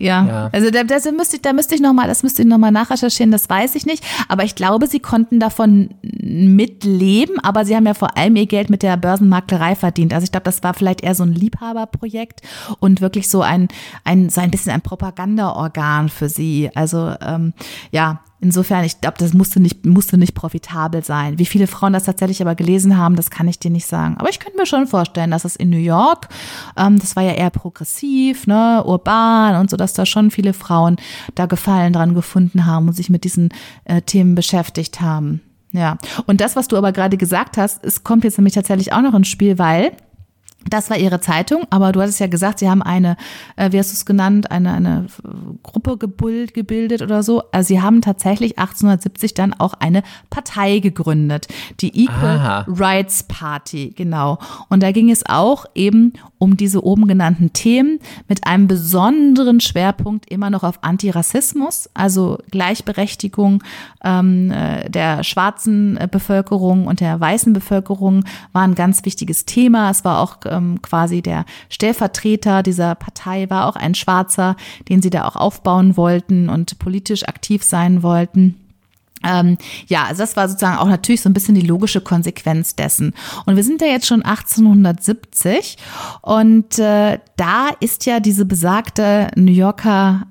Ja, ja. also da, da, müsste ich, da müsste ich nochmal, das müsste ich nochmal nachrecherchieren, das weiß ich nicht. Aber ich glaube, sie konnten davon mitleben, aber sie haben ja vor allem ihr Geld mit der Börsenmaklerei verdient. Also ich glaube, das war vielleicht eher so ein Liebhaberprojekt und wirklich so ein, ein, so ein bisschen ein Propagandaorgan für sie. Also ähm, ja, Insofern, ich glaube, das musste nicht, musste nicht profitabel sein. Wie viele Frauen das tatsächlich aber gelesen haben, das kann ich dir nicht sagen. Aber ich könnte mir schon vorstellen, dass es in New York, ähm, das war ja eher progressiv, ne, urban und so, dass da schon viele Frauen da Gefallen dran gefunden haben und sich mit diesen äh, Themen beschäftigt haben. Ja. Und das, was du aber gerade gesagt hast, es kommt jetzt nämlich tatsächlich auch noch ins Spiel, weil das war ihre Zeitung, aber du hattest ja gesagt, sie haben eine, äh, wie hast du es genannt, eine, eine Gruppe gebildet oder so. Also sie haben tatsächlich 1870 dann auch eine Partei gegründet, die Equal Aha. Rights Party, genau. Und da ging es auch eben um diese oben genannten Themen mit einem besonderen Schwerpunkt immer noch auf Antirassismus, also Gleichberechtigung ähm, äh, der schwarzen Bevölkerung und der weißen Bevölkerung war ein ganz wichtiges Thema. Es war auch ähm, quasi der Stellvertreter dieser Partei, war auch ein Schwarzer, den sie da auch aufbauen wollten und politisch aktiv sein wollten. Ähm, ja, also das war sozusagen auch natürlich so ein bisschen die logische Konsequenz dessen. Und wir sind ja jetzt schon 1870 und äh, da ist ja diese besagte New Yorker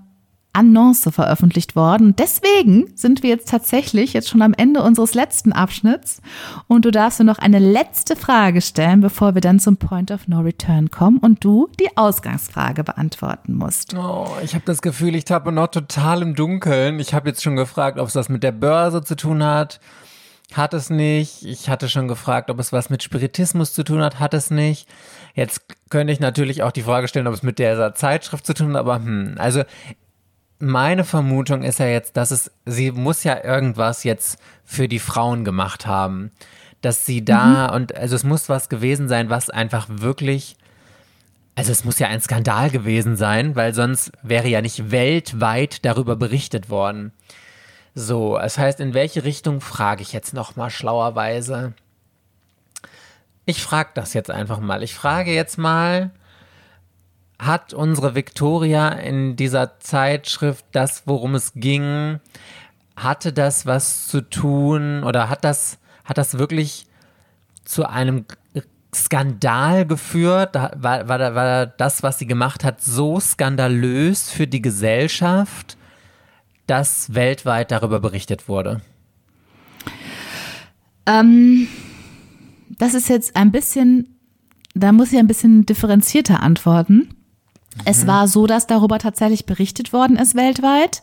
Annonce veröffentlicht worden. Deswegen sind wir jetzt tatsächlich jetzt schon am Ende unseres letzten Abschnitts und du darfst mir noch eine letzte Frage stellen, bevor wir dann zum Point of No Return kommen und du die Ausgangsfrage beantworten musst. Oh, ich habe das Gefühl, ich tappe noch total im Dunkeln. Ich habe jetzt schon gefragt, ob es was mit der Börse zu tun hat. Hat es nicht. Ich hatte schon gefragt, ob es was mit Spiritismus zu tun hat. Hat es nicht. Jetzt könnte ich natürlich auch die Frage stellen, ob es mit dieser Zeitschrift zu tun hat, aber hm, also meine Vermutung ist ja jetzt, dass es, sie muss ja irgendwas jetzt für die Frauen gemacht haben. Dass sie da, mhm. und also es muss was gewesen sein, was einfach wirklich, also es muss ja ein Skandal gewesen sein, weil sonst wäre ja nicht weltweit darüber berichtet worden. So, es heißt, in welche Richtung frage ich jetzt nochmal schlauerweise? Ich frage das jetzt einfach mal. Ich frage jetzt mal, hat unsere Victoria in dieser Zeitschrift das, worum es ging, hatte das was zu tun oder hat das, hat das wirklich zu einem Skandal geführt? War, war, war das, was sie gemacht hat, so skandalös für die Gesellschaft, dass weltweit darüber berichtet wurde? Ähm, das ist jetzt ein bisschen, da muss ich ein bisschen differenzierter antworten. Es war so, dass darüber tatsächlich berichtet worden ist weltweit.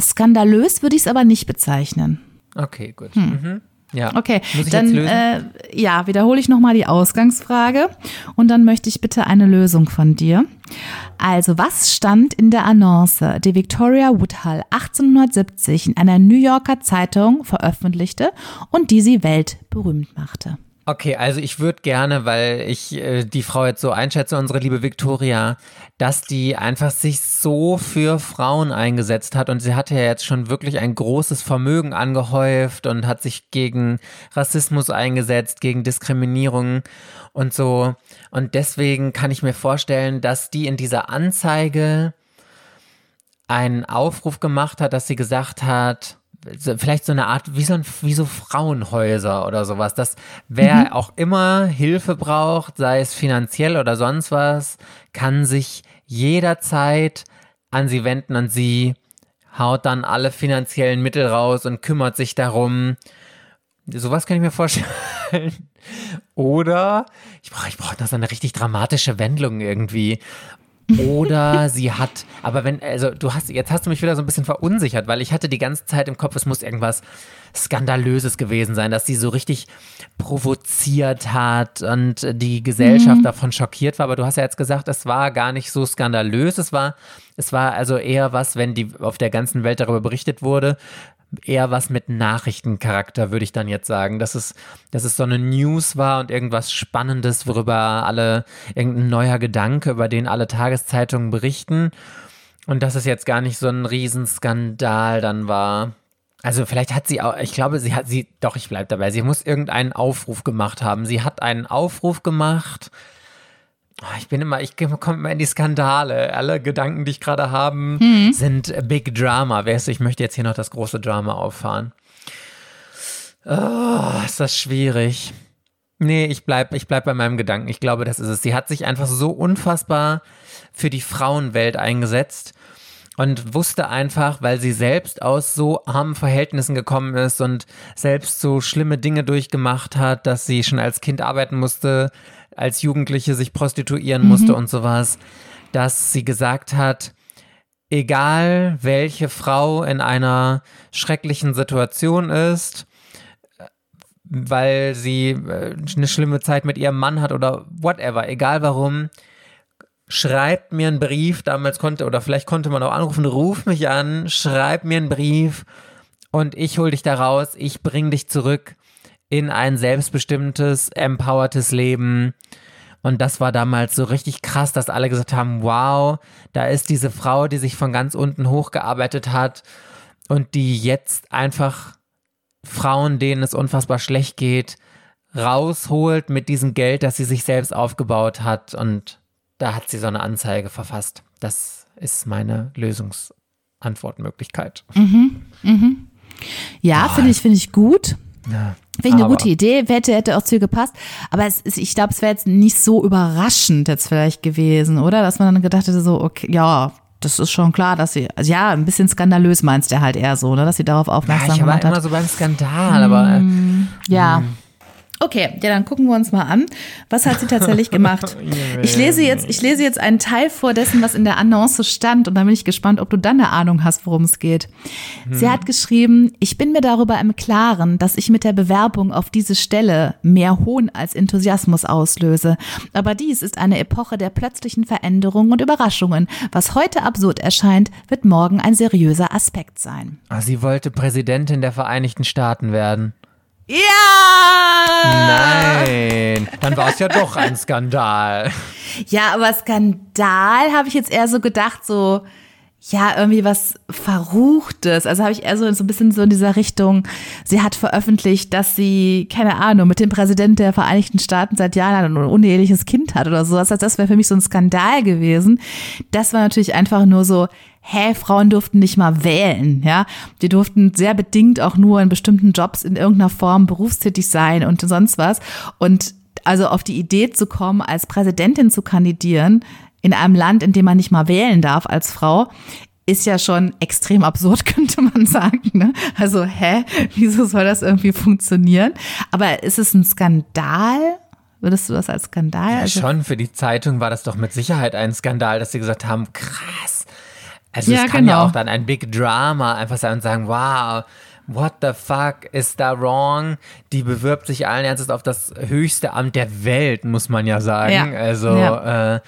Skandalös würde ich es aber nicht bezeichnen. Okay, gut. Hm. Mhm. Ja. Okay, dann äh, ja, wiederhole ich nochmal die Ausgangsfrage und dann möchte ich bitte eine Lösung von dir. Also, was stand in der Annonce, die Victoria Woodhull 1870 in einer New Yorker Zeitung veröffentlichte und die sie weltberühmt machte? Okay, also ich würde gerne, weil ich äh, die Frau jetzt so einschätze, unsere liebe Victoria, dass die einfach sich so für Frauen eingesetzt hat und sie hatte ja jetzt schon wirklich ein großes Vermögen angehäuft und hat sich gegen Rassismus eingesetzt, gegen Diskriminierung und so. Und deswegen kann ich mir vorstellen, dass die in dieser Anzeige einen Aufruf gemacht hat, dass sie gesagt hat, vielleicht so eine Art, wie so, ein, wie so Frauenhäuser oder sowas, dass wer mhm. auch immer Hilfe braucht, sei es finanziell oder sonst was, kann sich jederzeit an sie wenden und sie haut dann alle finanziellen Mittel raus und kümmert sich darum. Sowas kann ich mir vorstellen. Oder ich brauche ich brauch noch so eine richtig dramatische Wendung irgendwie. Oder sie hat, aber wenn, also du hast, jetzt hast du mich wieder so ein bisschen verunsichert, weil ich hatte die ganze Zeit im Kopf, es muss irgendwas Skandalöses gewesen sein, dass sie so richtig provoziert hat und die Gesellschaft mhm. davon schockiert war. Aber du hast ja jetzt gesagt, es war gar nicht so skandalös. Es war, es war also eher was, wenn die auf der ganzen Welt darüber berichtet wurde, eher was mit Nachrichtencharakter, würde ich dann jetzt sagen. Dass es, dass es so eine News war und irgendwas Spannendes, worüber alle, irgendein neuer Gedanke, über den alle Tageszeitungen berichten. Und dass es jetzt gar nicht so ein Riesenskandal dann war. Also vielleicht hat sie auch, ich glaube, sie hat sie, doch, ich bleibe dabei, sie muss irgendeinen Aufruf gemacht haben. Sie hat einen Aufruf gemacht ich bin immer, ich komme immer in die Skandale. Alle Gedanken, die ich gerade habe, mhm. sind Big Drama. Weißt du, ich möchte jetzt hier noch das große Drama auffahren. Oh, ist das schwierig. Nee, ich bleib, ich bleib bei meinem Gedanken. Ich glaube, das ist es. Sie hat sich einfach so unfassbar für die Frauenwelt eingesetzt und wusste einfach, weil sie selbst aus so armen Verhältnissen gekommen ist und selbst so schlimme Dinge durchgemacht hat, dass sie schon als Kind arbeiten musste, als Jugendliche sich prostituieren mhm. musste und sowas, dass sie gesagt hat, egal welche Frau in einer schrecklichen Situation ist, weil sie äh, eine schlimme Zeit mit ihrem Mann hat oder whatever, egal warum, schreibt mir einen Brief, damals konnte, oder vielleicht konnte man auch anrufen, ruf mich an, schreib mir einen Brief und ich hol dich da raus, ich bring dich zurück in ein selbstbestimmtes, empowertes Leben. Und das war damals so richtig krass, dass alle gesagt haben, wow, da ist diese Frau, die sich von ganz unten hochgearbeitet hat und die jetzt einfach Frauen, denen es unfassbar schlecht geht, rausholt mit diesem Geld, das sie sich selbst aufgebaut hat. Und da hat sie so eine Anzeige verfasst. Das ist meine Lösungsantwortmöglichkeit. Mhm, mhm. Ja, finde ich, finde ich gut. Ja. Finde ich eine gute Idee, hätte, hätte auch zu ihr gepasst. Aber es ist, ich glaube, es wäre jetzt nicht so überraschend jetzt vielleicht gewesen, oder? Dass man dann gedacht hätte, so, okay, ja, das ist schon klar, dass sie, also ja, ein bisschen skandalös meinst du halt eher so, ne? dass sie darauf aufmerksam ja, ich gemacht war immer so beim Skandal, aber. Äh, hm, ja. Hm. Okay, ja, dann gucken wir uns mal an. Was hat sie tatsächlich gemacht? Ich lese jetzt, ich lese jetzt einen Teil vor dessen, was in der Annonce stand und dann bin ich gespannt, ob du dann eine Ahnung hast, worum es geht. Hm. Sie hat geschrieben, ich bin mir darüber im Klaren, dass ich mit der Bewerbung auf diese Stelle mehr Hohn als Enthusiasmus auslöse. Aber dies ist eine Epoche der plötzlichen Veränderungen und Überraschungen. Was heute absurd erscheint, wird morgen ein seriöser Aspekt sein. Ah, sie wollte Präsidentin der Vereinigten Staaten werden. Ja! Nein, dann war es ja doch ein Skandal. Ja, aber Skandal habe ich jetzt eher so gedacht, so, ja, irgendwie was Verruchtes. Also habe ich eher so, so ein bisschen so in dieser Richtung, sie hat veröffentlicht, dass sie, keine Ahnung, mit dem Präsidenten der Vereinigten Staaten seit Jahren ein uneheliches Kind hat oder so. Das heißt, das wäre für mich so ein Skandal gewesen. Das war natürlich einfach nur so, hä, Frauen durften nicht mal wählen, ja. Die durften sehr bedingt auch nur in bestimmten Jobs in irgendeiner Form berufstätig sein und sonst was. Und also auf die Idee zu kommen, als Präsidentin zu kandidieren in einem Land, in dem man nicht mal wählen darf als Frau, ist ja schon extrem absurd, könnte man sagen. Ne? Also, hä, wieso soll das irgendwie funktionieren? Aber ist es ein Skandal? Würdest du das als Skandal? Ja, also, schon. Für die Zeitung war das doch mit Sicherheit ein Skandal, dass sie gesagt haben, krass, also ja, es kann genau. ja auch dann ein Big Drama einfach sein und sagen, wow, what the fuck is da wrong? Die bewirbt sich allen Ernstes auf das höchste Amt der Welt, muss man ja sagen. Ja. Also ja. Äh,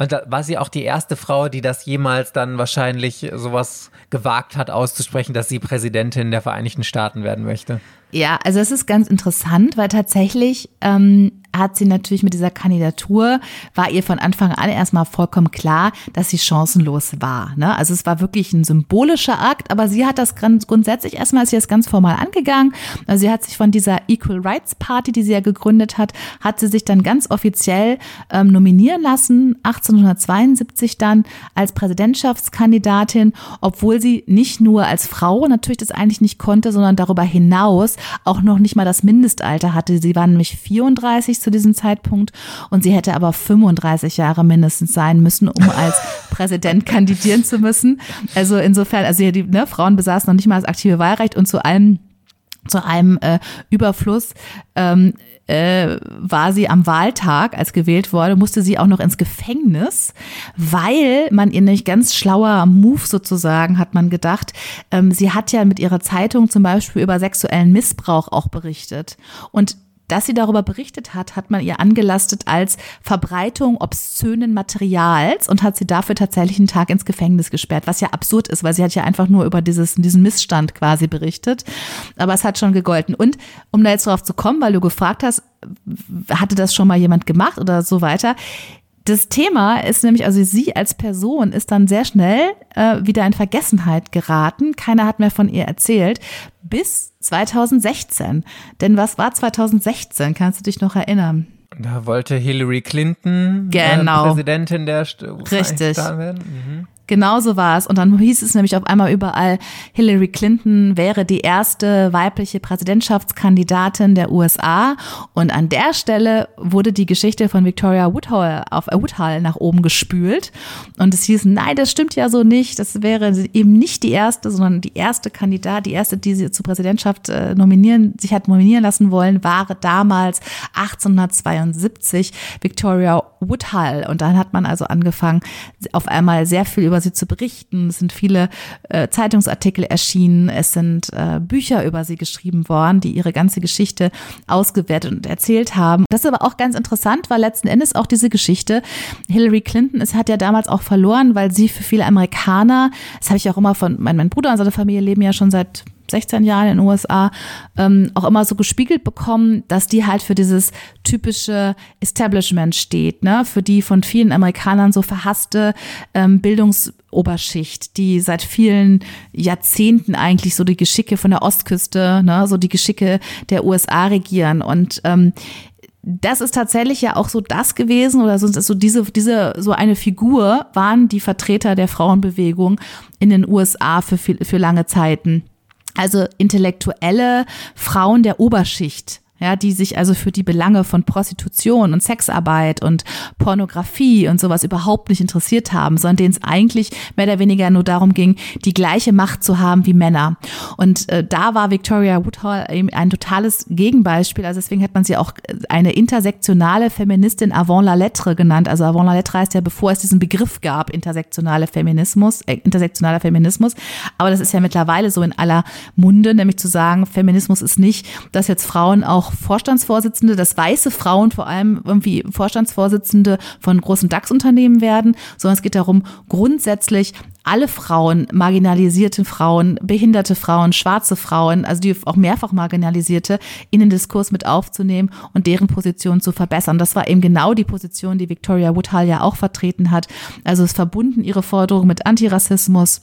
und da war sie auch die erste Frau, die das jemals dann wahrscheinlich sowas gewagt hat auszusprechen, dass sie Präsidentin der Vereinigten Staaten werden möchte. Ja, also es ist ganz interessant, weil tatsächlich ähm, hat sie natürlich mit dieser Kandidatur, war ihr von Anfang an erstmal vollkommen klar, dass sie chancenlos war. Ne? Also es war wirklich ein symbolischer Akt, aber sie hat das grundsätzlich erstmal, ist sie das ganz formal angegangen. Also sie hat sich von dieser Equal Rights Party, die sie ja gegründet hat, hat sie sich dann ganz offiziell ähm, nominieren lassen, 1872 dann als Präsidentschaftskandidatin, obwohl sie nicht nur als Frau natürlich das eigentlich nicht konnte, sondern darüber hinaus auch noch nicht mal das Mindestalter hatte. Sie war nämlich 34 zu diesem Zeitpunkt und sie hätte aber 35 Jahre mindestens sein müssen, um als Präsident kandidieren zu müssen. Also insofern, also die ne, Frauen besaßen noch nicht mal das aktive Wahlrecht und zu allem zu einem äh, Überfluss ähm, äh, war sie am Wahltag, als gewählt wurde, musste sie auch noch ins Gefängnis, weil man ihr nicht ganz schlauer Move sozusagen, hat man gedacht. Ähm, sie hat ja mit ihrer Zeitung zum Beispiel über sexuellen Missbrauch auch berichtet. Und dass sie darüber berichtet hat, hat man ihr angelastet als Verbreitung obszönen Materials und hat sie dafür tatsächlich einen Tag ins Gefängnis gesperrt, was ja absurd ist, weil sie hat ja einfach nur über dieses, diesen Missstand quasi berichtet. Aber es hat schon gegolten. Und um da jetzt drauf zu kommen, weil du gefragt hast, hatte das schon mal jemand gemacht oder so weiter? Das Thema ist nämlich, also sie als Person ist dann sehr schnell äh, wieder in Vergessenheit geraten. Keiner hat mehr von ihr erzählt. Bis 2016. Denn was war 2016? Kannst du dich noch erinnern? Da wollte Hillary Clinton äh, genau. äh, Präsidentin der St Richtig. werden. Mhm. Genau so war es. Und dann hieß es nämlich auf einmal überall, Hillary Clinton wäre die erste weibliche Präsidentschaftskandidatin der USA. Und an der Stelle wurde die Geschichte von Victoria Woodhull auf äh, Woodhull nach oben gespült. Und es hieß, nein, das stimmt ja so nicht. Das wäre eben nicht die erste, sondern die erste Kandidat, die erste, die sie zur Präsidentschaft äh, nominieren, sich hat nominieren lassen wollen, war damals 1872 Victoria Woodhull. Und dann hat man also angefangen, auf einmal sehr viel über sie zu berichten. Es sind viele äh, Zeitungsartikel erschienen, es sind äh, Bücher über sie geschrieben worden, die ihre ganze Geschichte ausgewertet und erzählt haben. Das ist aber auch ganz interessant, weil letzten Endes auch diese Geschichte, Hillary Clinton, es hat ja damals auch verloren, weil sie für viele Amerikaner, das habe ich auch immer von, mein, mein Bruder und seine Familie leben ja schon seit 16 Jahren in den USA ähm, auch immer so gespiegelt bekommen, dass die halt für dieses typische Establishment steht, ne? für die von vielen Amerikanern so verhasste ähm, Bildungsoberschicht, die seit vielen Jahrzehnten eigentlich so die Geschicke von der Ostküste, ne? so die Geschicke der USA regieren und ähm, das ist tatsächlich ja auch so das gewesen oder so, so diese, diese, so eine Figur waren die Vertreter der Frauenbewegung in den USA für, für lange Zeiten. Also intellektuelle Frauen der Oberschicht ja, die sich also für die Belange von Prostitution und Sexarbeit und Pornografie und sowas überhaupt nicht interessiert haben, sondern denen es eigentlich mehr oder weniger nur darum ging, die gleiche Macht zu haben wie Männer. Und äh, da war Victoria Woodhull eben ein totales Gegenbeispiel. Also deswegen hat man sie auch äh, eine intersektionale Feministin avant la lettre genannt. Also avant la lettre heißt ja, bevor es diesen Begriff gab, intersektionale Feminismus, äh, intersektionaler Feminismus. Aber das ist ja mittlerweile so in aller Munde, nämlich zu sagen, Feminismus ist nicht, dass jetzt Frauen auch Vorstandsvorsitzende, dass weiße Frauen vor allem irgendwie Vorstandsvorsitzende von großen DAX-Unternehmen werden, sondern es geht darum, grundsätzlich alle Frauen, marginalisierte Frauen, behinderte Frauen, schwarze Frauen, also die auch mehrfach marginalisierte, in den Diskurs mit aufzunehmen und deren Position zu verbessern. Das war eben genau die Position, die Victoria Woodhull ja auch vertreten hat. Also es verbunden ihre Forderung mit Antirassismus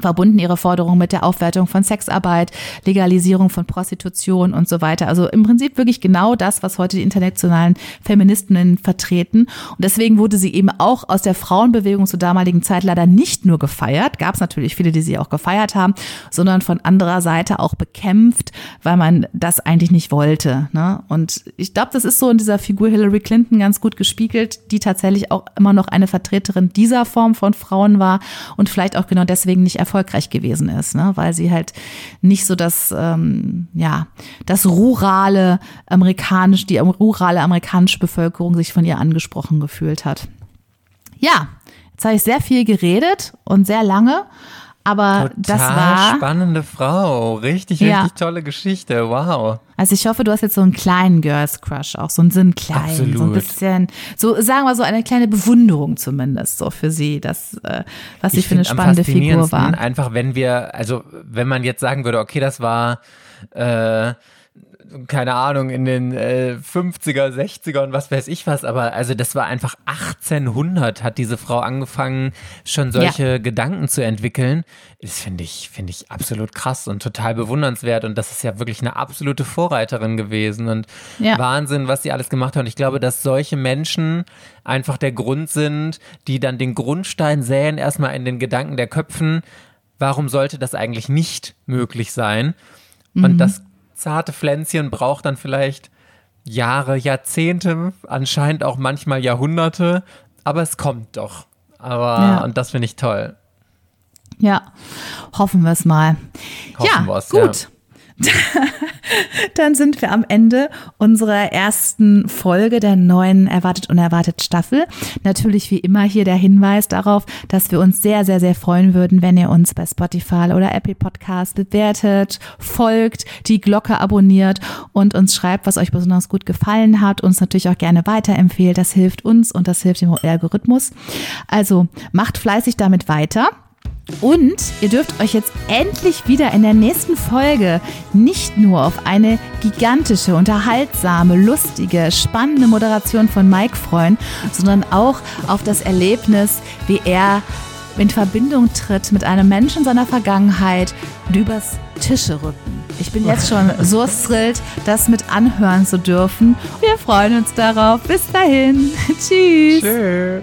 verbunden ihre Forderung mit der Aufwertung von Sexarbeit, Legalisierung von Prostitution und so weiter. Also im Prinzip wirklich genau das, was heute die internationalen Feministinnen vertreten. Und deswegen wurde sie eben auch aus der Frauenbewegung zur damaligen Zeit leider nicht nur gefeiert, gab es natürlich viele, die sie auch gefeiert haben, sondern von anderer Seite auch bekämpft, weil man das eigentlich nicht wollte. Ne? Und ich glaube, das ist so in dieser Figur Hillary Clinton ganz gut gespiegelt, die tatsächlich auch immer noch eine Vertreterin dieser Form von Frauen war und vielleicht auch genau deswegen nicht erfolgreich gewesen ist, ne? weil sie halt nicht so das, ähm, ja, das rurale amerikanisch, die rurale amerikanische Bevölkerung sich von ihr angesprochen gefühlt hat. Ja, jetzt habe ich sehr viel geredet und sehr lange. Aber Total das war. spannende Frau. Richtig, ja. richtig tolle Geschichte. Wow. Also ich hoffe, du hast jetzt so einen kleinen Girls Crush, auch so einen Sinn klein, Absolut. so ein bisschen, so sagen wir so eine kleine Bewunderung zumindest so für sie, das, äh, was sie für eine spannende Figur war. Einfach, wenn wir, also wenn man jetzt sagen würde, okay, das war äh, keine Ahnung, in den äh, 50er, 60er und was weiß ich was, aber also das war einfach 1800 hat diese Frau angefangen, schon solche ja. Gedanken zu entwickeln. Das finde ich, finde ich absolut krass und total bewundernswert und das ist ja wirklich eine absolute Vorreiterin gewesen und ja. Wahnsinn, was sie alles gemacht hat. Und ich glaube, dass solche Menschen einfach der Grund sind, die dann den Grundstein säen, erstmal in den Gedanken der Köpfen, warum sollte das eigentlich nicht möglich sein? Und mhm. das zarte Pflänzchen braucht dann vielleicht Jahre, Jahrzehnte, anscheinend auch manchmal Jahrhunderte, aber es kommt doch. Aber ja. und das finde ich toll. Ja, hoffen wir es mal. Hoffen ja, gut. Ja. Dann sind wir am Ende unserer ersten Folge der neuen Erwartet Unerwartet Staffel. Natürlich wie immer hier der Hinweis darauf, dass wir uns sehr, sehr, sehr freuen würden, wenn ihr uns bei Spotify oder Apple Podcast bewertet, folgt, die Glocke abonniert und uns schreibt, was euch besonders gut gefallen hat. Uns natürlich auch gerne weiterempfehlt. Das hilft uns und das hilft dem Algorithmus. Also macht fleißig damit weiter. Und ihr dürft euch jetzt endlich wieder in der nächsten Folge nicht nur auf eine gigantische, unterhaltsame, lustige, spannende Moderation von Mike freuen, sondern auch auf das Erlebnis, wie er in Verbindung tritt mit einem Menschen seiner Vergangenheit und übers Tische rücken. Ich bin jetzt schon so thrilled, das mit anhören zu dürfen. Wir freuen uns darauf. Bis dahin. Tschüss. Tschüss.